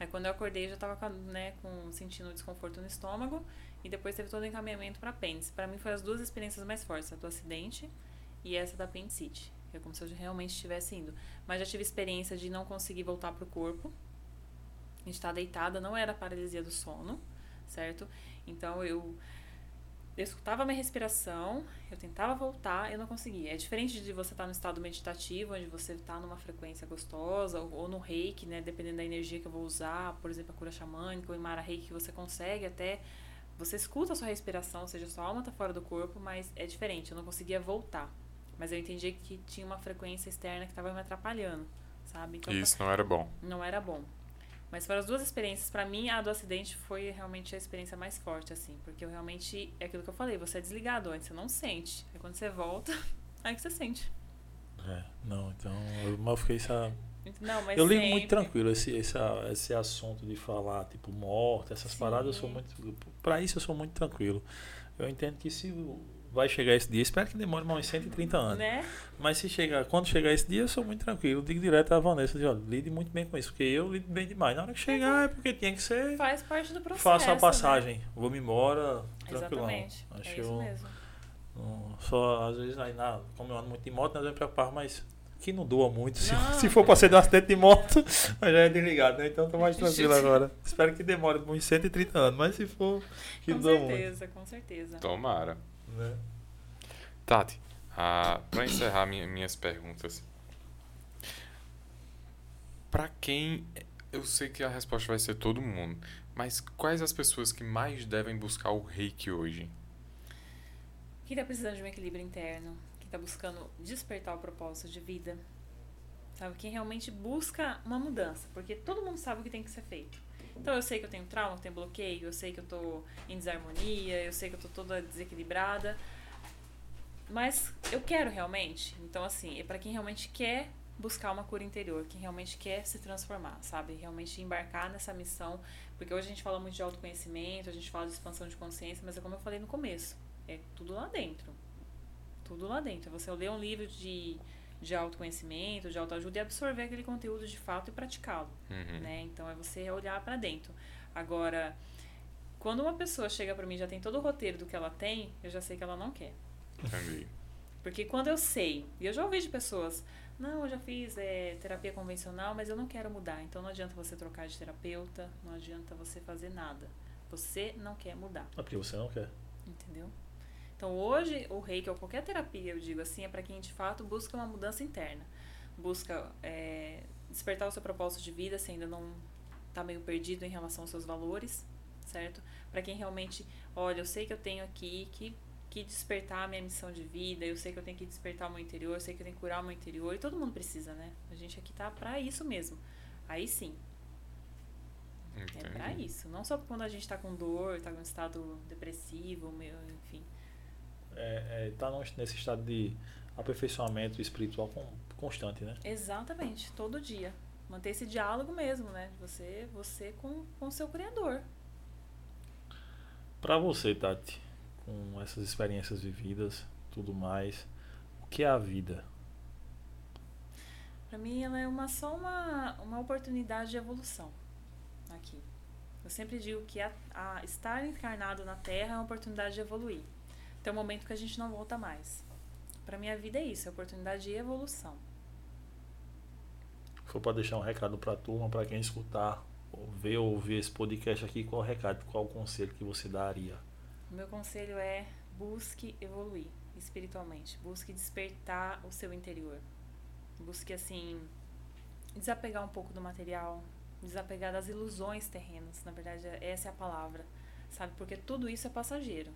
Aí quando eu acordei, eu já tava né, com sentindo desconforto no estômago e depois teve todo o encaminhamento para apêndice. Para mim foram as duas experiências mais fortes, a do acidente e essa da apendicite. É como se eu realmente estivesse indo. Mas já tive experiência de não conseguir voltar pro corpo. Tá deitada, não era paralisia do sono, certo? Então eu eu escutava minha respiração, eu tentava voltar, eu não conseguia. É diferente de você estar no estado meditativo, onde você está numa frequência gostosa, ou, ou no reiki, né? Dependendo da energia que eu vou usar, por exemplo, a cura xamânica ou Imara reiki, que você consegue até. Você escuta a sua respiração, ou seja, sua alma está fora do corpo, mas é diferente, eu não conseguia voltar. Mas eu entendi que tinha uma frequência externa que estava me atrapalhando, sabe? Então, Isso não era bom. não era bom. Mas foram as duas experiências. Pra mim, a do acidente foi realmente a experiência mais forte, assim. Porque eu realmente. É aquilo que eu falei, você é desligado antes, você não sente. Aí quando você volta, aí que você sente. É, não, então eu, eu fiquei essa. Não, mas eu ligo sempre- muito tranquilo esse, esse, esse assunto de falar, tipo, morte, essas Sim. paradas, eu sou muito. Pra isso eu sou muito tranquilo. Eu entendo que se vai chegar esse dia. Espero que demore mais uns 130 anos. Né? Mas se chegar, quando chegar esse dia, eu sou muito tranquilo. Eu digo direto à Vanessa, digo, olha, lide muito bem com isso, porque eu lido bem demais. Na hora que chegar é porque tinha que ser. Faz parte do processo. Faço a né? passagem, vou-me embora, tranquilão. Exatamente. Acho é isso eu mesmo. não- só às vezes aí na, como eu ando muito de moto, nós vamos preocupar, mas que não doa muito. Se, Não, se for pra ser de um acidente de moto, mas já é desligado, né? Então tô mais tranquilo agora. Espero que demore uns 130 anos, mas se for, que Com doa muito. certeza, com certeza. Tomara. Né? Tati, ah, para encerrar minha- minhas perguntas, para quem eu sei que a resposta vai ser todo mundo, mas quais as pessoas que mais devem buscar o reiki hoje? Quem tá precisando de um equilíbrio interno, quem tá buscando despertar o propósito de vida, sabe? Quem realmente busca uma mudança, porque todo mundo sabe o que tem que ser feito. Então eu sei que eu tenho trauma, eu tenho bloqueio, eu sei que eu tô em desarmonia, eu sei que eu tô toda desequilibrada, mas eu quero realmente. Então assim, é para quem realmente quer buscar uma cura interior, quem realmente quer se transformar, sabe? Realmente embarcar nessa missão, porque hoje a gente fala muito de autoconhecimento, a gente fala de expansão de consciência, mas é como eu falei no começo, é tudo lá dentro. Tudo lá dentro. É você ler um livro de, de autoconhecimento, de autoajuda e absorver aquele conteúdo de fato e praticá-lo, Uhum. né? Então é você olhar pra dentro. Agora, quando uma pessoa chega pra mim e já tem todo o roteiro do que ela tem, eu já sei que ela não quer. Entendi. Porque quando eu sei, e eu já ouvi de pessoas, não, eu já fiz é, terapia convencional, mas eu não quero mudar. Então não adianta você trocar de terapeuta, não adianta você fazer nada. Você não quer mudar. É porque você não quer. Entendeu? Então hoje o reiki ou qualquer terapia, eu digo assim, é para quem de fato busca uma mudança interna. Busca é, despertar o seu propósito de vida, se ainda não tá meio perdido em relação aos seus valores, certo? Para quem realmente, olha, eu sei que eu tenho aqui que, que despertar a minha missão de vida, eu sei que eu tenho que despertar o meu interior, eu sei que eu tenho que curar o meu interior, e todo mundo precisa, né? A gente aqui tá para isso mesmo. Aí sim, é pra Entendi. isso. Não só quando a gente tá com dor, tá com estado depressivo, meio, enfim. É, é, tá nesse estado de aperfeiçoamento espiritual con- constante, né? Exatamente, todo dia. Manter esse diálogo mesmo, né? Você, você com com o seu criador. Pra você, Tati, com essas experiências vividas, tudo mais, o que é a vida? Pra mim, ela é uma, só uma, uma oportunidade de evolução aqui. Eu sempre digo que a, a estar encarnado na Terra é uma oportunidade de evoluir. Tem um momento que a gente não volta mais. Pra mim, a vida é isso, é oportunidade de evolução. Se for pra deixar um recado pra turma, pra quem escutar, ou ver ou ouvir esse podcast aqui, qual o recado, qual o conselho que você daria? O meu conselho é busque evoluir espiritualmente, busque despertar o seu interior. Busque assim desapegar um pouco do material, desapegar das ilusões terrenas, na verdade essa é a palavra, sabe? Porque tudo isso é passageiro.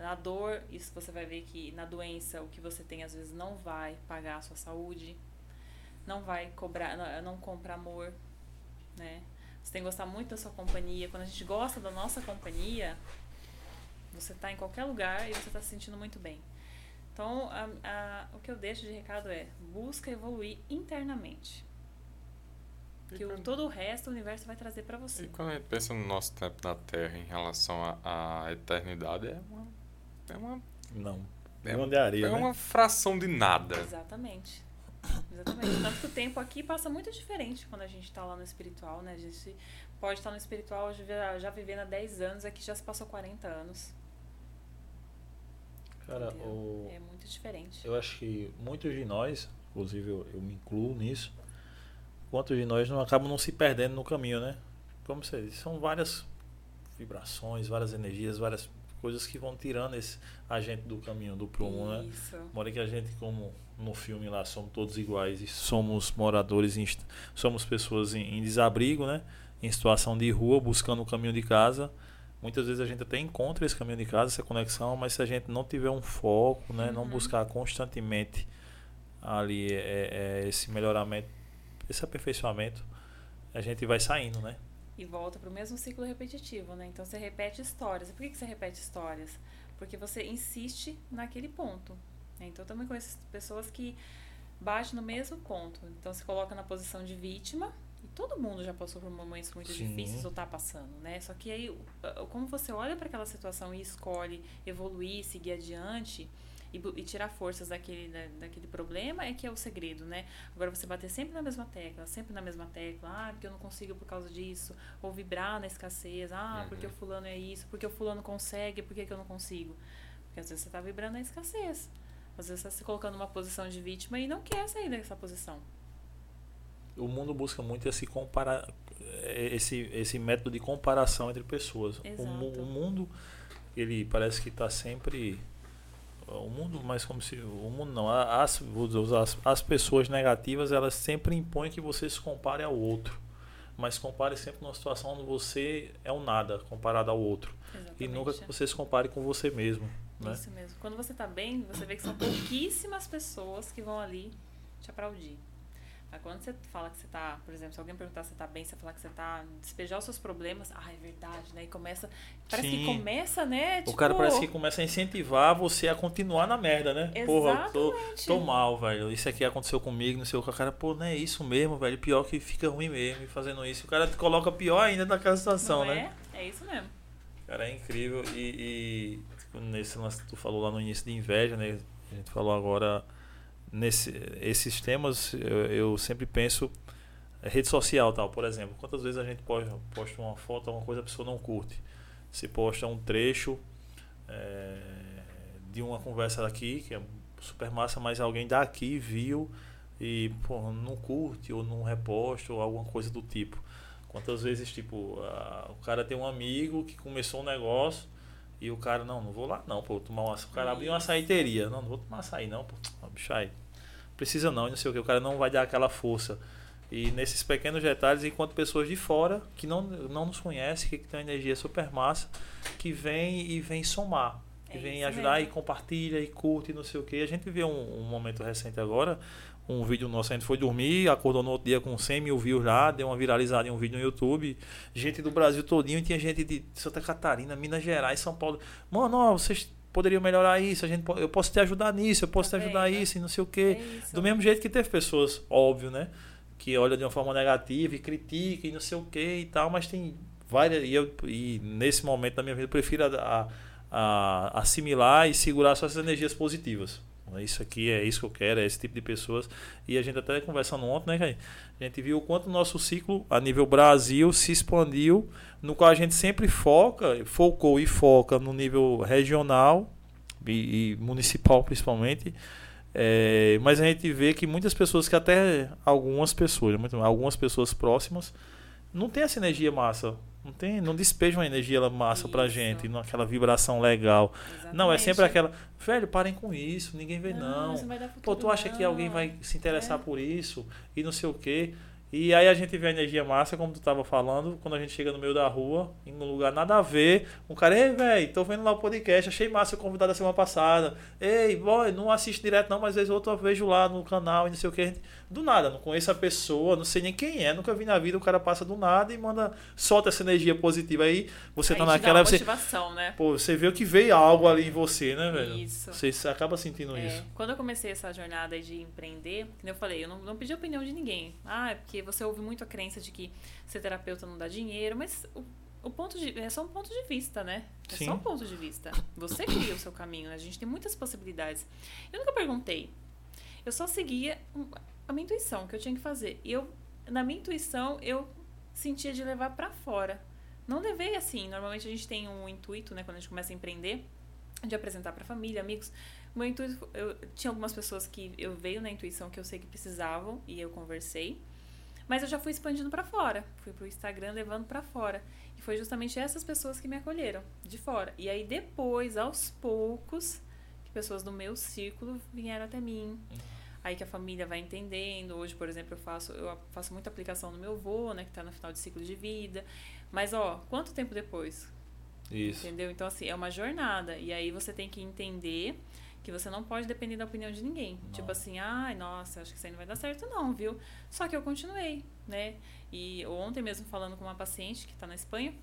Na dor, isso você vai ver que na doença o que você tem às vezes não vai pagar a sua saúde, não vai cobrar, não, não compra amor, né? Você tem que gostar muito da sua companhia. Quando a gente gosta da nossa companhia, você está em qualquer lugar e você está se sentindo muito bem. Então, a, a, o que eu deixo de recado é: busca evoluir internamente. Que o, todo o resto o universo vai trazer para E você. quando a gente pensa no nosso tempo na Terra em relação à à eternidade, é uma, é uma, Não. É Grão de areia, é né? uma fração de nada. Exatamente. Exatamente. Tanto que o tempo aqui passa muito diferente quando a gente está lá no espiritual, né? A gente pode estar no espiritual já, já vivendo há 10 anos, aqui já se passou 40 anos. Cara, o, É muito diferente. eu acho que muitos de nós, inclusive eu, eu me incluo nisso, quantos de nós não acabam não se perdendo no caminho, né? Como você disse, são várias vibrações, várias energias, várias coisas que vão tirando esse a gente do caminho, do prumo, né? Isso. Mora que a gente, como no filme lá, somos todos iguais e somos moradores, em, somos pessoas em, em desabrigo, né? Em situação de rua, buscando o caminho de casa. Muitas vezes a gente até encontra esse caminho de casa, essa conexão, mas se a gente não tiver um foco, né? Não Uhum. buscar constantemente ali é, é, esse melhoramento, esse aperfeiçoamento, a gente vai saindo, né? E volta para o mesmo ciclo repetitivo, né? Então você repete histórias. Por que, que você repete histórias? Porque você insiste naquele ponto. né? Então eu também conheço pessoas que batem no mesmo ponto. Então se coloca na posição de vítima e todo mundo já passou por momentos muito Sim. difíceis ou tá passando, né? Só que aí, como você olha para aquela situação e escolhe evoluir, seguir adiante e, e tirar forças daquele, da- daquele problema, é que é o segredo, né? Agora, você bater sempre na mesma tecla, sempre na mesma tecla, ah, porque eu não consigo por causa disso, ou vibrar na escassez, ah, porque o Uhum. fulano é isso, porque o fulano consegue, por que, que eu não consigo? Porque às vezes você tá vibrando na escassez. Às vezes você tá se colocando numa posição de vítima e não quer sair dessa posição. O mundo busca muito esse comparar esse esse método de comparação entre pessoas. O, o mundo ele parece que está sempre o mundo, mas como se o mundo não, as, as, as pessoas negativas, elas sempre impõem que você se compare ao outro. Mas compare sempre numa situação onde você é um nada comparado ao outro. Exatamente. E nunca que você se compare com você mesmo. Né? Isso mesmo. Quando você tá bem, você vê que são pouquíssimas pessoas que vão ali te aplaudir. Mas quando você fala que você tá, por exemplo, se alguém perguntar se você tá bem, você falar que você tá despejar os seus problemas, ah, é verdade, né? E começa. Parece Sim. que começa, né? O cara parece que começa a incentivar você a continuar na merda, né? Porra, eu tô, Exatamente. tô mal, velho. Isso aqui aconteceu comigo, não sei o que. O cara, pô, não é isso mesmo, velho. Pior que fica ruim mesmo fazendo isso. O cara te coloca pior ainda naquela situação, Não né? é? É isso mesmo. Cara, é incrível. E, e nesse lance que tu falou lá no início de inveja, né? A gente falou agora nesse esses temas, eu, eu sempre penso rede social tal, por exemplo. Quantas vezes a gente posta, posta uma foto, uma coisa a pessoa não curte. Se posta um trecho é, de uma conversa daqui, que é super massa, mas alguém daqui viu e pô, não curte ou não reposta ou alguma coisa do tipo. Quantas vezes, tipo, a- o cara tem um amigo que começou um negócio e o cara, não, não vou lá não, pô, tomar uma, o cara abriu uma açaiteria, não, não vou tomar açaí não, pô, ó, bicho aí, precisa não, e não sei o que, o cara não vai dar aquela força. E nesses pequenos detalhes, enquanto pessoas de fora, que não, não nos conhecem, que tem uma energia super massa, que vem e vem somar, que É vem ajudar mesmo. e compartilha e curte e não sei o que. A gente viu um, um momento recente agora, um vídeo nosso, a gente foi dormir, acordou no outro dia com 100 mil views lá, deu uma viralizada em um vídeo no YouTube, gente do Brasil todinho, e tinha gente de Santa Catarina, Minas Gerais, São Paulo. Mano, ó, vocês poderiam melhorar isso, a gente, eu posso te ajudar nisso, eu posso Tá te ajudar vendo? isso e não sei o É que. isso. Do mesmo jeito que teve pessoas, óbvio, né? Que olham de uma forma negativa e critica e não sei o que e tal, mas tem várias. E, eu, e nesse momento da minha vida eu prefiro a, a- a- assimilar e segurar só essas energias positivas. Isso aqui é isso que eu quero, é esse tipo de pessoas. E a gente até conversando ontem, né, Caio? A gente viu o quanto o nosso ciclo a nível Brasil se expandiu, no qual a gente sempre foca, focou e foca no nível regional e, e municipal principalmente. É, mas a gente vê que muitas pessoas, que até algumas pessoas, algumas pessoas próximas, não tem essa energia massa. Não, tem, não despejam uma energia massa pra Isso. gente, naquela vibração legal. Não, é sempre Exatamente. aquela, velho, parem com isso, ninguém vê não. dar Pô, tu acha que alguém não. vai se interessar É. por isso e não sei o quê? E aí a gente vê a energia massa, como tu tava falando, quando a gente chega no meio da rua, em um lugar nada a ver, um cara, ei, velho, tô vendo lá o podcast, achei massa o convidado da semana passada. Ei, boy, não assisto direto não, mas às vezes outra eu vejo lá no canal e não sei o que. Do nada, não conheço a pessoa, não sei nem quem é, nunca vi na vida, o cara passa do nada e manda, solta essa energia positiva aí, você Aí tá naquela, você, motivação, né? pô, você vê que veio algo ali em você, né, velho? Isso. Você, acaba sentindo É, isso. quando eu comecei essa jornada de empreender, como eu falei, eu não, não pedi opinião de ninguém. Ah, é porque você ouve muito a crença de que ser terapeuta não dá dinheiro, mas o, o ponto de, é só um ponto de vista, né? É Sim. só um ponto de vista. Você cria o seu caminho, né? A gente tem muitas possibilidades. Eu nunca perguntei. Eu só seguia a minha intuição, que eu tinha que fazer. E eu, na minha intuição, eu sentia de levar pra fora. Não levei assim. Normalmente a gente tem um intuito, né? Quando a gente começa a empreender, de apresentar pra família, amigos. Meu intuito, eu tinha algumas pessoas que eu veio na intuição que eu sei que precisavam e eu conversei. Mas eu já fui expandindo pra fora. Fui pro Instagram levando pra fora. E foi justamente essas pessoas que me acolheram de fora. E aí depois, aos poucos, que pessoas do meu círculo vieram até mim. Aí que a família vai entendendo. Hoje, por exemplo, eu faço, eu faço muita aplicação no meu avô, né, que tá no final de ciclo de vida. Mas ó, quanto tempo depois? Isso. Entendeu? Então, assim, é uma jornada. E aí você tem que entender que você não pode depender da opinião de ninguém. Não. Tipo assim, ai, nossa, acho que isso aí não vai dar certo, não, viu? Só que eu continuei, né? E ontem mesmo falando com uma paciente que tá na Espanha,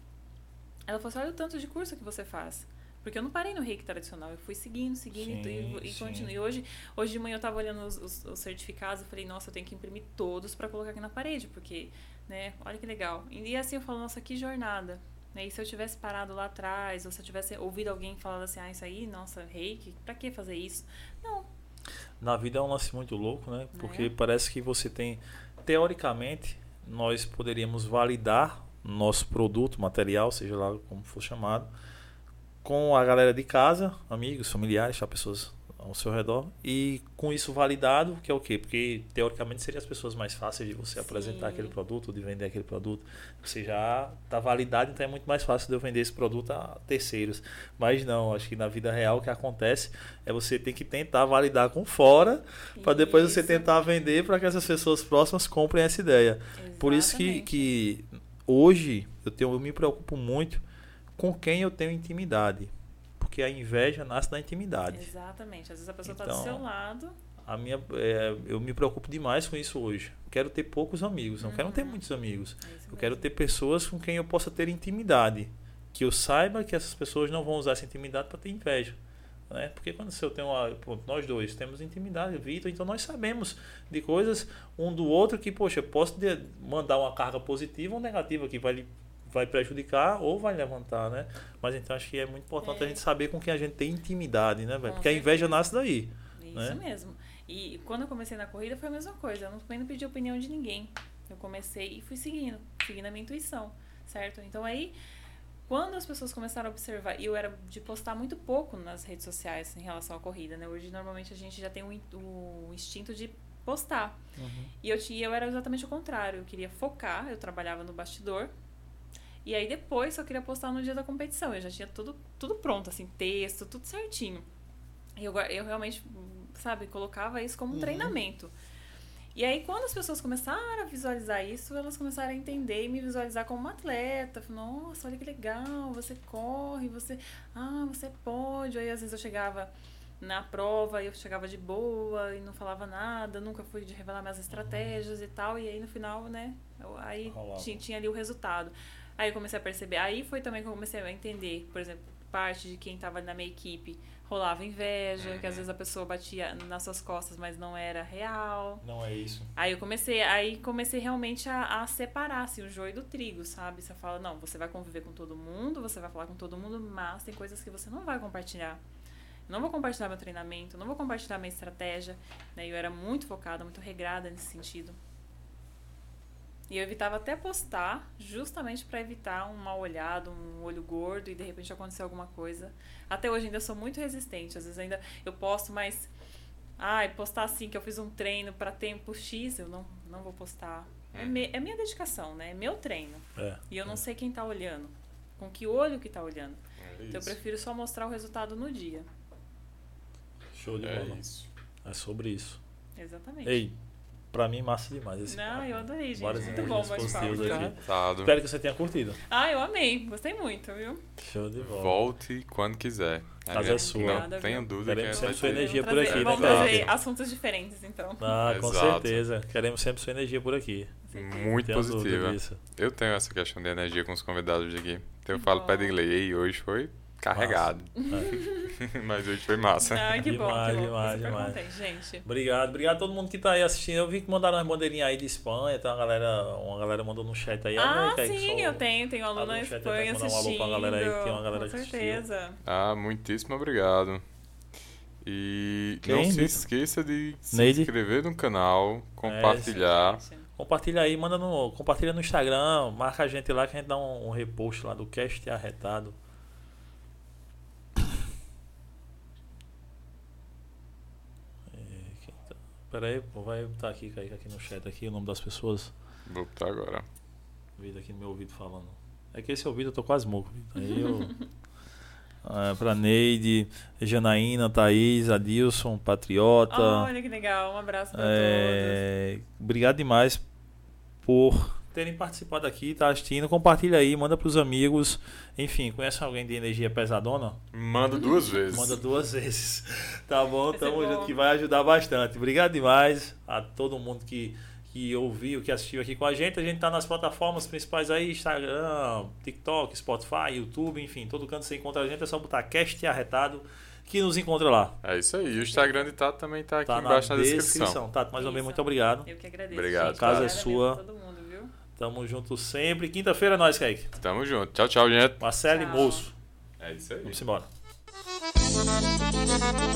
ela falou assim: olha o tanto de curso que você faz. Porque eu não parei no reiki tradicional, eu fui seguindo, seguindo Sim, e, e continuei. E hoje, hoje de manhã eu tava olhando os, os- os certificados e falei, nossa, eu tenho que imprimir todos para colocar aqui na parede, porque, né, olha que legal. E, assim eu falo, nossa, que jornada. Né? E se eu tivesse parado lá atrás, ou se eu tivesse ouvido alguém falando assim, ah, isso aí, nossa, reiki, pra que fazer isso? Não, Na vida é um lance muito louco, né? Porque É. parece que você tem. Teoricamente, nós poderíamos validar nosso produto, material, seja lá como for chamado, com a galera de casa, amigos, familiares, tá, pessoas ao seu redor, e com isso validado, que é o quê? Porque teoricamente seriam as pessoas mais fáceis de você Sim. apresentar aquele produto, de vender aquele produto. Você já está validado, então é muito mais fácil de eu vender esse produto a terceiros. Mas não, acho que na vida real o que acontece é você ter que tentar validar com fora, para depois você tentar vender para que essas pessoas próximas comprem essa ideia. Por isso que, Exatamente. que hoje eu, tenho, eu me preocupo muito com quem eu tenho intimidade. Porque a inveja nasce da intimidade. Exatamente. Às vezes a pessoa tá do Então, seu lado. A minha, é, eu me preocupo demais com isso hoje. Quero ter poucos amigos, não quero ter Uhum. muitos amigos. é Eu quero ter pessoas com quem eu possa ter intimidade. Que eu saiba que essas pessoas não vão usar essa intimidade para ter inveja. Né? Porque quando se eu tenho uma, pô, nós dois temos intimidade, Vitor, então nós sabemos de coisas um do outro que, poxa, eu posso de- mandar uma carga positiva ou negativa que vai lhe- vai prejudicar ou vai levantar, né? Mas então acho que é muito importante É. a gente saber com quem a gente tem intimidade, né, velho? Porque a inveja nasce daí. Isso né? mesmo. E quando eu comecei na corrida foi a mesma coisa. Eu não, também não pedi opinião de ninguém. Eu comecei e fui seguindo, seguindo a minha intuição, certo? Então aí, quando as pessoas começaram a observar, e eu era de postar muito pouco nas redes sociais em relação à corrida, né? Hoje normalmente a gente já tem o, o instinto de postar. E eu, tinha, eu era exatamente o contrário. Eu queria focar, eu trabalhava no bastidor. E aí depois só queria postar no dia da competição. Eu já tinha tudo, tudo pronto, assim, texto, tudo certinho. E eu, eu realmente, sabe, colocava isso como um Uhum. treinamento. E aí, quando as pessoas começaram a visualizar isso, elas começaram a entender e me visualizar como uma atleta. Nossa, olha que legal, você corre, você. Ah, você pode. Aí, às vezes, eu chegava na prova eu chegava de boa e não falava nada, nunca fui de revelar minhas estratégias e tal. E aí, no final, né, eu- aí tinha, tinha ali o resultado. Aí eu comecei a perceber. Aí foi também que eu comecei a entender, por exemplo, parte de quem estava na minha equipe rolava inveja, que às vezes a pessoa batia nas suas costas, mas não era real. Não é isso. Aí eu comecei, aí comecei realmente a, a separar assim, o joio do trigo, sabe? Você fala, não, você vai conviver com todo mundo, você vai falar com todo mundo, mas tem coisas que você não vai compartilhar. Eu não vou compartilhar meu treinamento, não vou compartilhar minha estratégia. Né? Eu era muito focada, muito regrada nesse sentido. E eu evitava até postar, justamente para evitar um mal olhado, um olho gordo e de repente acontecer alguma coisa. Até hoje ainda sou muito resistente, às vezes ainda eu posto, mas ai, postar assim que eu fiz um treino para tempo X, eu não, não vou postar. É, me- é minha dedicação, né? É meu treino. É. E eu não sei quem tá olhando. Com que olho que tá olhando. É Então eu prefiro só mostrar o resultado no dia. Show de É bola. isso. É sobre isso. Exatamente. Ei, pra mim massa demais esse Não, papo. eu adorei, gente. Várias Muito bom o bate-papo. tá? Espero que você tenha curtido. Ah, eu amei. Gostei muito, viu? Show de bola. Volte quando quiser. Casa é sua. Não Obrigada, tenho dúvida que Queremos vai sempre sua energia por aqui, né, Vamos trazer assuntos diferentes, então. Ah, com Exato. certeza. Queremos sempre sua energia por aqui. Muito positiva. Eu tenho essa questão de energia com os convidados de aqui. Então eu falo Bom. de inglês e hoje foi carregado. É. Mas hoje foi massa. Ai, que bom, Demais, que bom. demais, Fico super demais. contente, gente. Obrigado, obrigado a todo mundo que tá aí assistindo. Eu vi que mandaram umas bandeirinhas aí de Espanha, tá uma galera, uma galera mandou no chat aí. Ah, aí, sim, só- eu tenho. Tenho aluno na Espanha mandar um alô assistindo. pra galera aí, que tem uma galera Com que assistiu. certeza. Ah, muitíssimo obrigado. E Quem, não se esqueça de se Neide? inscrever no canal, compartilhar. Gente, Compartilha aí, manda no, compartilha no Instagram, marca a gente lá que a gente dá um, um repost lá do cast arretado. É, quem tá- Pera aí, pô, vai botar aqui, Kaique, aqui no chat aqui o nome das pessoas. Vou botar agora. Vida aqui no meu ouvido falando. É que esse ouvido eu tô quase moco. Aí eu. Ah, pra Neide, Janaína, Thaís, Adilson, Patriota. Olha que legal. Um abraço pra É, obrigado demais por terem participado aqui, tá assistindo. Compartilha aí, manda pros amigos. Enfim, conhece alguém de energia pesadona? Manda duas vezes. Manda duas vezes. Tá bom? Vai ser Tamo bom. junto que vai ajudar bastante. Obrigado demais a todo mundo que, que ouviu, que assistiu aqui com a gente. A gente tá nas plataformas principais aí, Instagram, TikTok, Spotify, YouTube, enfim, todo canto você encontra a gente, é só botar cast arretado que nos encontra lá. É isso aí. E o Instagram de Tato também tá aqui Tá embaixo na descrição. Tato, mais uma vez, muito obrigado. Eu que agradeço. Obrigado, gente. casa é sua. Tamo junto sempre. Quinta-feira é nóis, Kaique. Tamo junto. Tchau, tchau, gente. Marcelo e Tchau. Moço. É isso aí. Vamos embora.